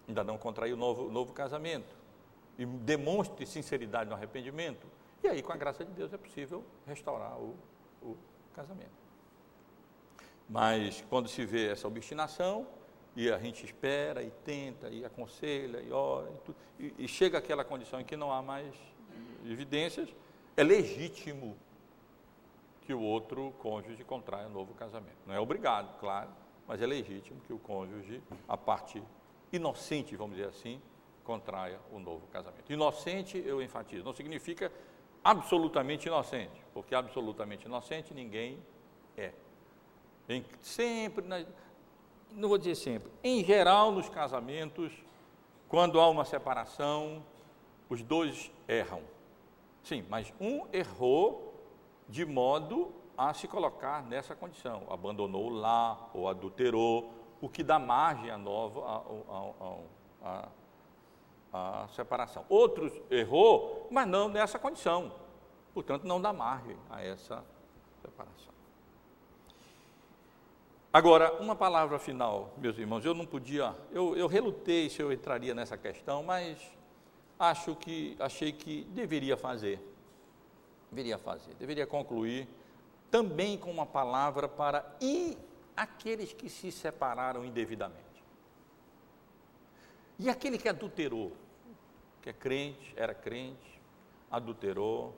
Ainda não contraiu novo, novo casamento. E demonstre sinceridade no arrependimento. E aí, com a graça de Deus, é possível restaurar o, o casamento. Mas quando se vê essa obstinação, e a gente espera e tenta e aconselha e ora e, e, e chega àquela condição em que não há mais evidências, é legítimo que o outro cônjuge contraia um novo casamento. Não é obrigado, claro, mas é legítimo que o cônjuge, a parte inocente, vamos dizer assim, contraia um novo casamento. Inocente, eu enfatizo, não significa absolutamente inocente, porque absolutamente inocente ninguém é. Em, sempre, não vou dizer sempre, em geral nos casamentos, quando há uma separação, os dois erram. Sim, mas um errou de modo a se colocar nessa condição, abandonou lá ou adulterou, o que dá margem à nova a, a, a, separação. Outros errou, mas não nessa condição, portanto não dá margem a essa separação. Agora, uma palavra final, meus irmãos, eu não podia, eu, eu relutei se eu entraria nessa questão, mas acho que, achei que deveria fazer, deveria fazer, deveria concluir também com uma palavra para e aqueles que se separaram indevidamente. E aquele que adulterou, que é crente, era crente, adulterou,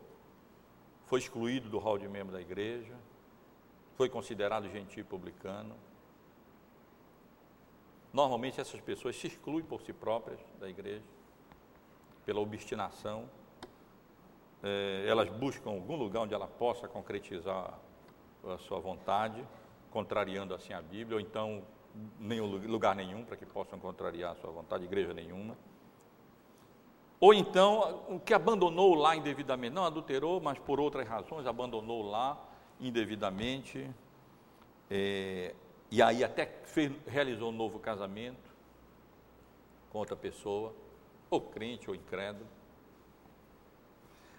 foi excluído do hall de membro da igreja, foi considerado gentil publicano. Normalmente essas pessoas se excluem por si próprias da igreja, pela obstinação. É, elas buscam algum lugar onde ela possa concretizar a sua vontade, contrariando assim a Bíblia, ou então nenhum lugar nenhum para que possam contrariar a sua vontade, igreja nenhuma. Ou então, o que abandonou lá indevidamente, não adulterou, mas por outras razões abandonou lá indevidamente, é, e aí até fez, realizou um novo casamento com outra pessoa, ou crente ou incrédulo.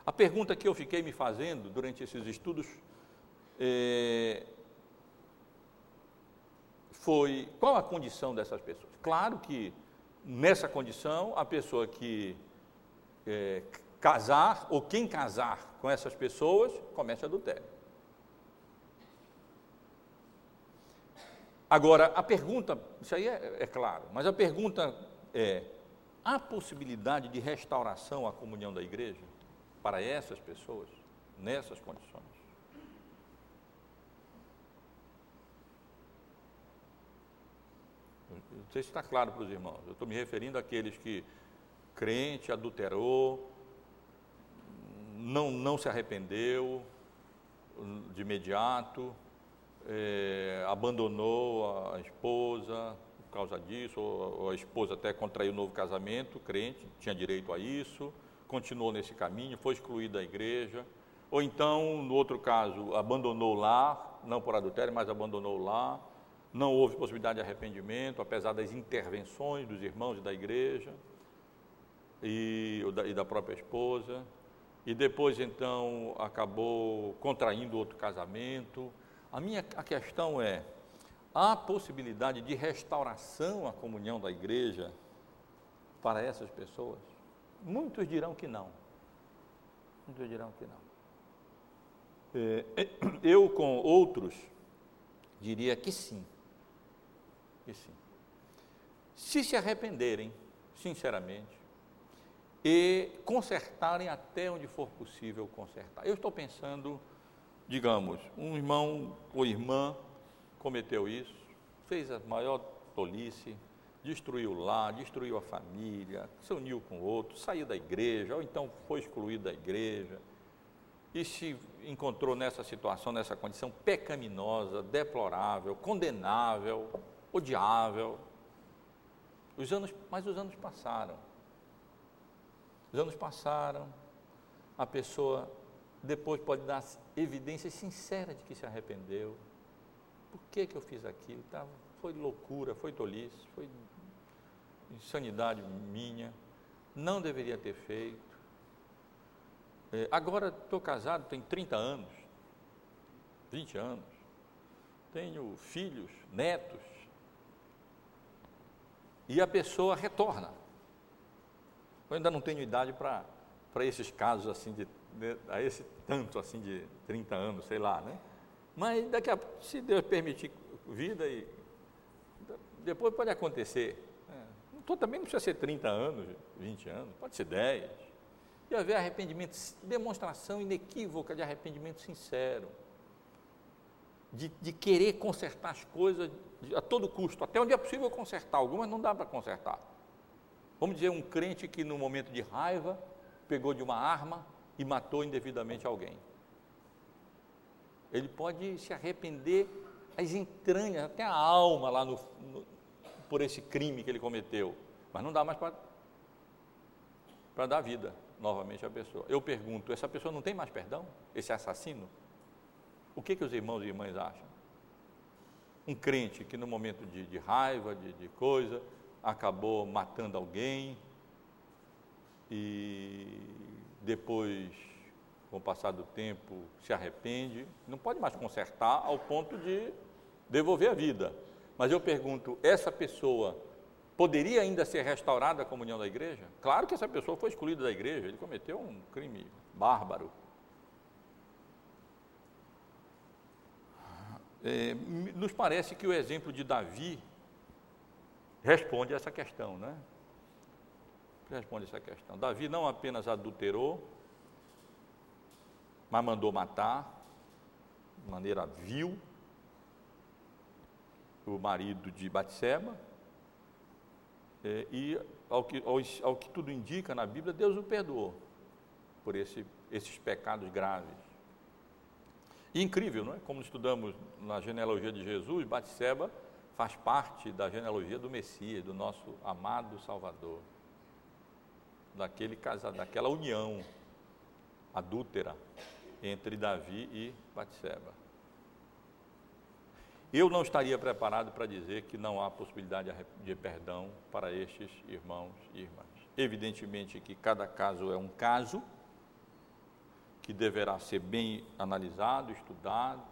A pergunta que eu fiquei me fazendo durante esses estudos é, foi qual a condição dessas pessoas? Claro que nessa condição a pessoa que é, casar ou quem casar com essas pessoas comete adultério. Agora, a pergunta, isso aí é, é claro, mas a pergunta é: há possibilidade de restauração à comunhão da igreja para essas pessoas, nessas condições? Não sei se está claro para os irmãos. Eu estou me referindo àqueles que crente, adulterou, não, não se arrependeu de imediato, é, abandonou a esposa por causa disso, ou, a esposa até contraiu um novo casamento, crente, tinha direito a isso, continuou nesse caminho, foi excluído da igreja, ou então, no outro caso, abandonou lá, não por adultério, mas abandonou lá, não houve possibilidade de arrependimento, apesar das intervenções dos irmãos e da igreja e, e da própria esposa, e depois então acabou contraindo outro casamento. A minha a questão é: há possibilidade de restauração à comunhão da igreja para essas pessoas? Muitos dirão que não. Muitos dirão que não. É, eu, com outros, diria que sim. Que sim. Se se arrependerem, sinceramente, e consertarem até onde for possível consertar. Eu estou pensando, digamos, um irmão ou irmã cometeu isso, fez a maior tolice, destruiu lá, destruiu a família, se uniu com outro, saiu da igreja, ou então foi excluído da igreja, e se encontrou nessa situação, nessa condição pecaminosa, deplorável, condenável, odiável. Os anos, mas os anos passaram. Os anos passaram, a pessoa depois pode dar evidência sincera de que se arrependeu. Por que, que eu fiz aquilo? Tá, foi loucura, foi tolice, foi insanidade minha, não deveria ter feito. É, agora estou casado, tenho 30 anos, 20 anos, tenho filhos, netos, e a pessoa retorna. Eu ainda não tenho idade para esses casos assim, de, a esse tanto assim de 30 anos, sei lá, né? Mas daqui a se Deus permitir vida e depois pode acontecer. É, também não precisa ser 30 anos, 20 anos, pode ser 10. E haver arrependimento, demonstração inequívoca de arrependimento sincero. De, de querer consertar as coisas a todo custo, até onde é possível consertar, algumas não dá para consertar. Vamos dizer, um crente que no momento de raiva pegou de uma arma e matou indevidamente alguém. Ele pode se arrepender as entranhas, até a alma lá no, no, por esse crime que ele cometeu, mas não dá mais para dar vida novamente à pessoa. Eu pergunto, essa pessoa não tem mais perdão? Esse assassino? O que, que os irmãos e irmãs acham? Um crente que no momento de, de raiva, de, de coisa, acabou matando alguém e depois, com o passar do tempo, se arrepende, não pode mais consertar ao ponto de devolver a vida. Mas eu pergunto, essa pessoa poderia ainda ser restaurada a comunhão da igreja? Claro que essa pessoa foi excluída da igreja, ele cometeu um crime bárbaro. É, nos parece que o exemplo de Davi responde a essa questão, né? Responde essa questão. Davi não apenas adulterou, mas mandou matar de maneira vil o marido de Batseba. É, e ao que, ao, ao que tudo indica na Bíblia, Deus o perdoou por esse, esses pecados graves. E incrível, não é? Como estudamos na genealogia de Jesus, Batseba faz parte da genealogia do Messias, do nosso amado Salvador. Daquele casado, daquela união adúltera entre Davi e Batseba. Eu não estaria preparado para dizer que não há possibilidade de perdão para estes irmãos e irmãs. Evidentemente que cada caso é um caso que deverá ser bem analisado, estudado,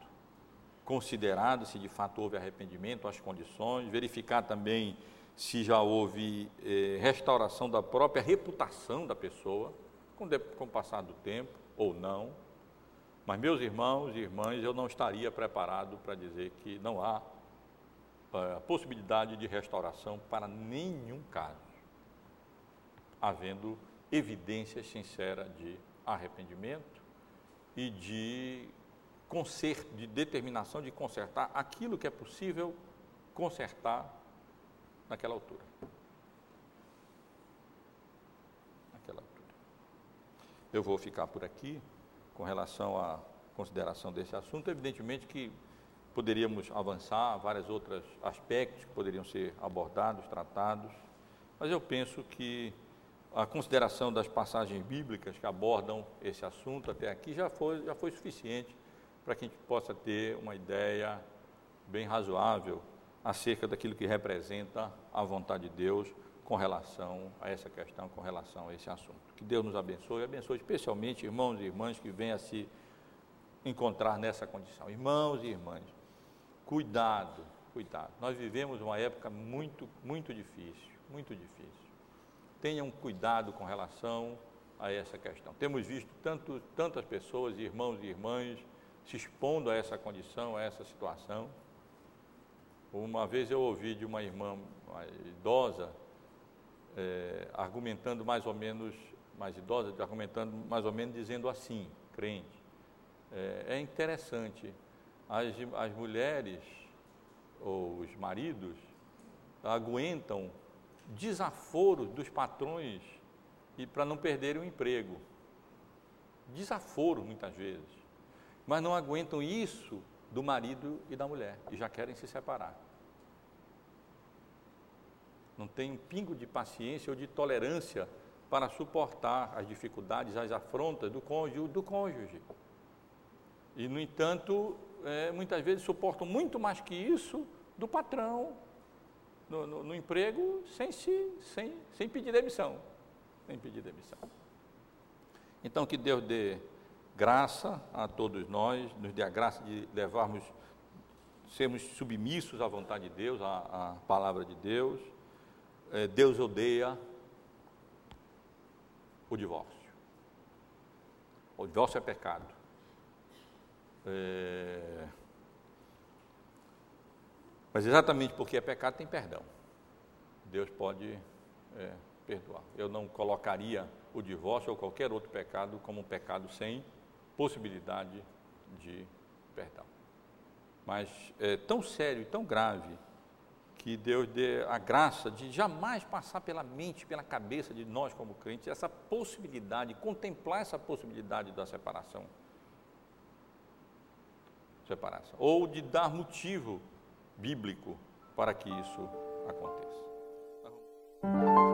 considerado se de fato houve arrependimento, as condições, verificar também se já houve eh, restauração da própria reputação da pessoa, com, de, com o passar do tempo ou não. Mas, meus irmãos e irmãs, eu não estaria preparado para dizer que não há uh, possibilidade de restauração para nenhum caso, havendo evidências sinceras de arrependimento e de de determinação de consertar aquilo que é possível consertar naquela altura. Naquela altura. Eu vou ficar por aqui com relação à consideração desse assunto. Evidentemente que poderíamos avançar, vários outros aspectos que poderiam ser abordados, tratados, mas eu penso que a consideração das passagens bíblicas que abordam esse assunto até aqui já foi, já foi suficiente para que a gente possa ter uma ideia bem razoável acerca daquilo que representa a vontade de Deus com relação a essa questão, com relação a esse assunto. Que Deus nos abençoe e abençoe especialmente irmãos e irmãs que venham a se encontrar nessa condição. Irmãos e irmãs, cuidado, cuidado. Nós vivemos uma época muito, muito difícil, muito difícil. Tenham cuidado com relação a essa questão. Temos visto tanto, tantas pessoas, irmãos e irmãs, se expondo a essa condição, a essa situação. Uma vez eu ouvi de uma irmã idosa, é, argumentando mais ou menos, mais idosa, argumentando mais ou menos dizendo assim, crente, é, é interessante, as, as mulheres ou os maridos aguentam desaforos dos patrões e para não perderem o emprego. Desaforo muitas vezes. Mas não aguentam isso do marido e da mulher e já querem se separar não tem um pingo de paciência ou de tolerância para suportar as dificuldades, as afrontas do cônjuge. Do cônjuge. E, no entanto, é, muitas vezes suportam muito mais que isso do patrão no, no, no emprego sem, se, sem, sem pedir demissão. Sem pedir demissão. Então, que Deus dê graça a todos nós, nos dê a graça de levarmos, sermos submissos à vontade de Deus, à, à palavra de Deus é, Deus odeia o divórcio. O divórcio é pecado. É... Mas exatamente porque é pecado tem perdão. Deus pode é, perdoar. Eu não colocaria o divórcio ou qualquer outro pecado como um pecado sem possibilidade de perdão. Mas é tão sério e tão grave que Deus dê a graça de jamais passar pela mente, pela cabeça de nós como crentes, essa possibilidade, contemplar essa possibilidade da separação. Separação. Ou de dar motivo bíblico para que isso aconteça. Tá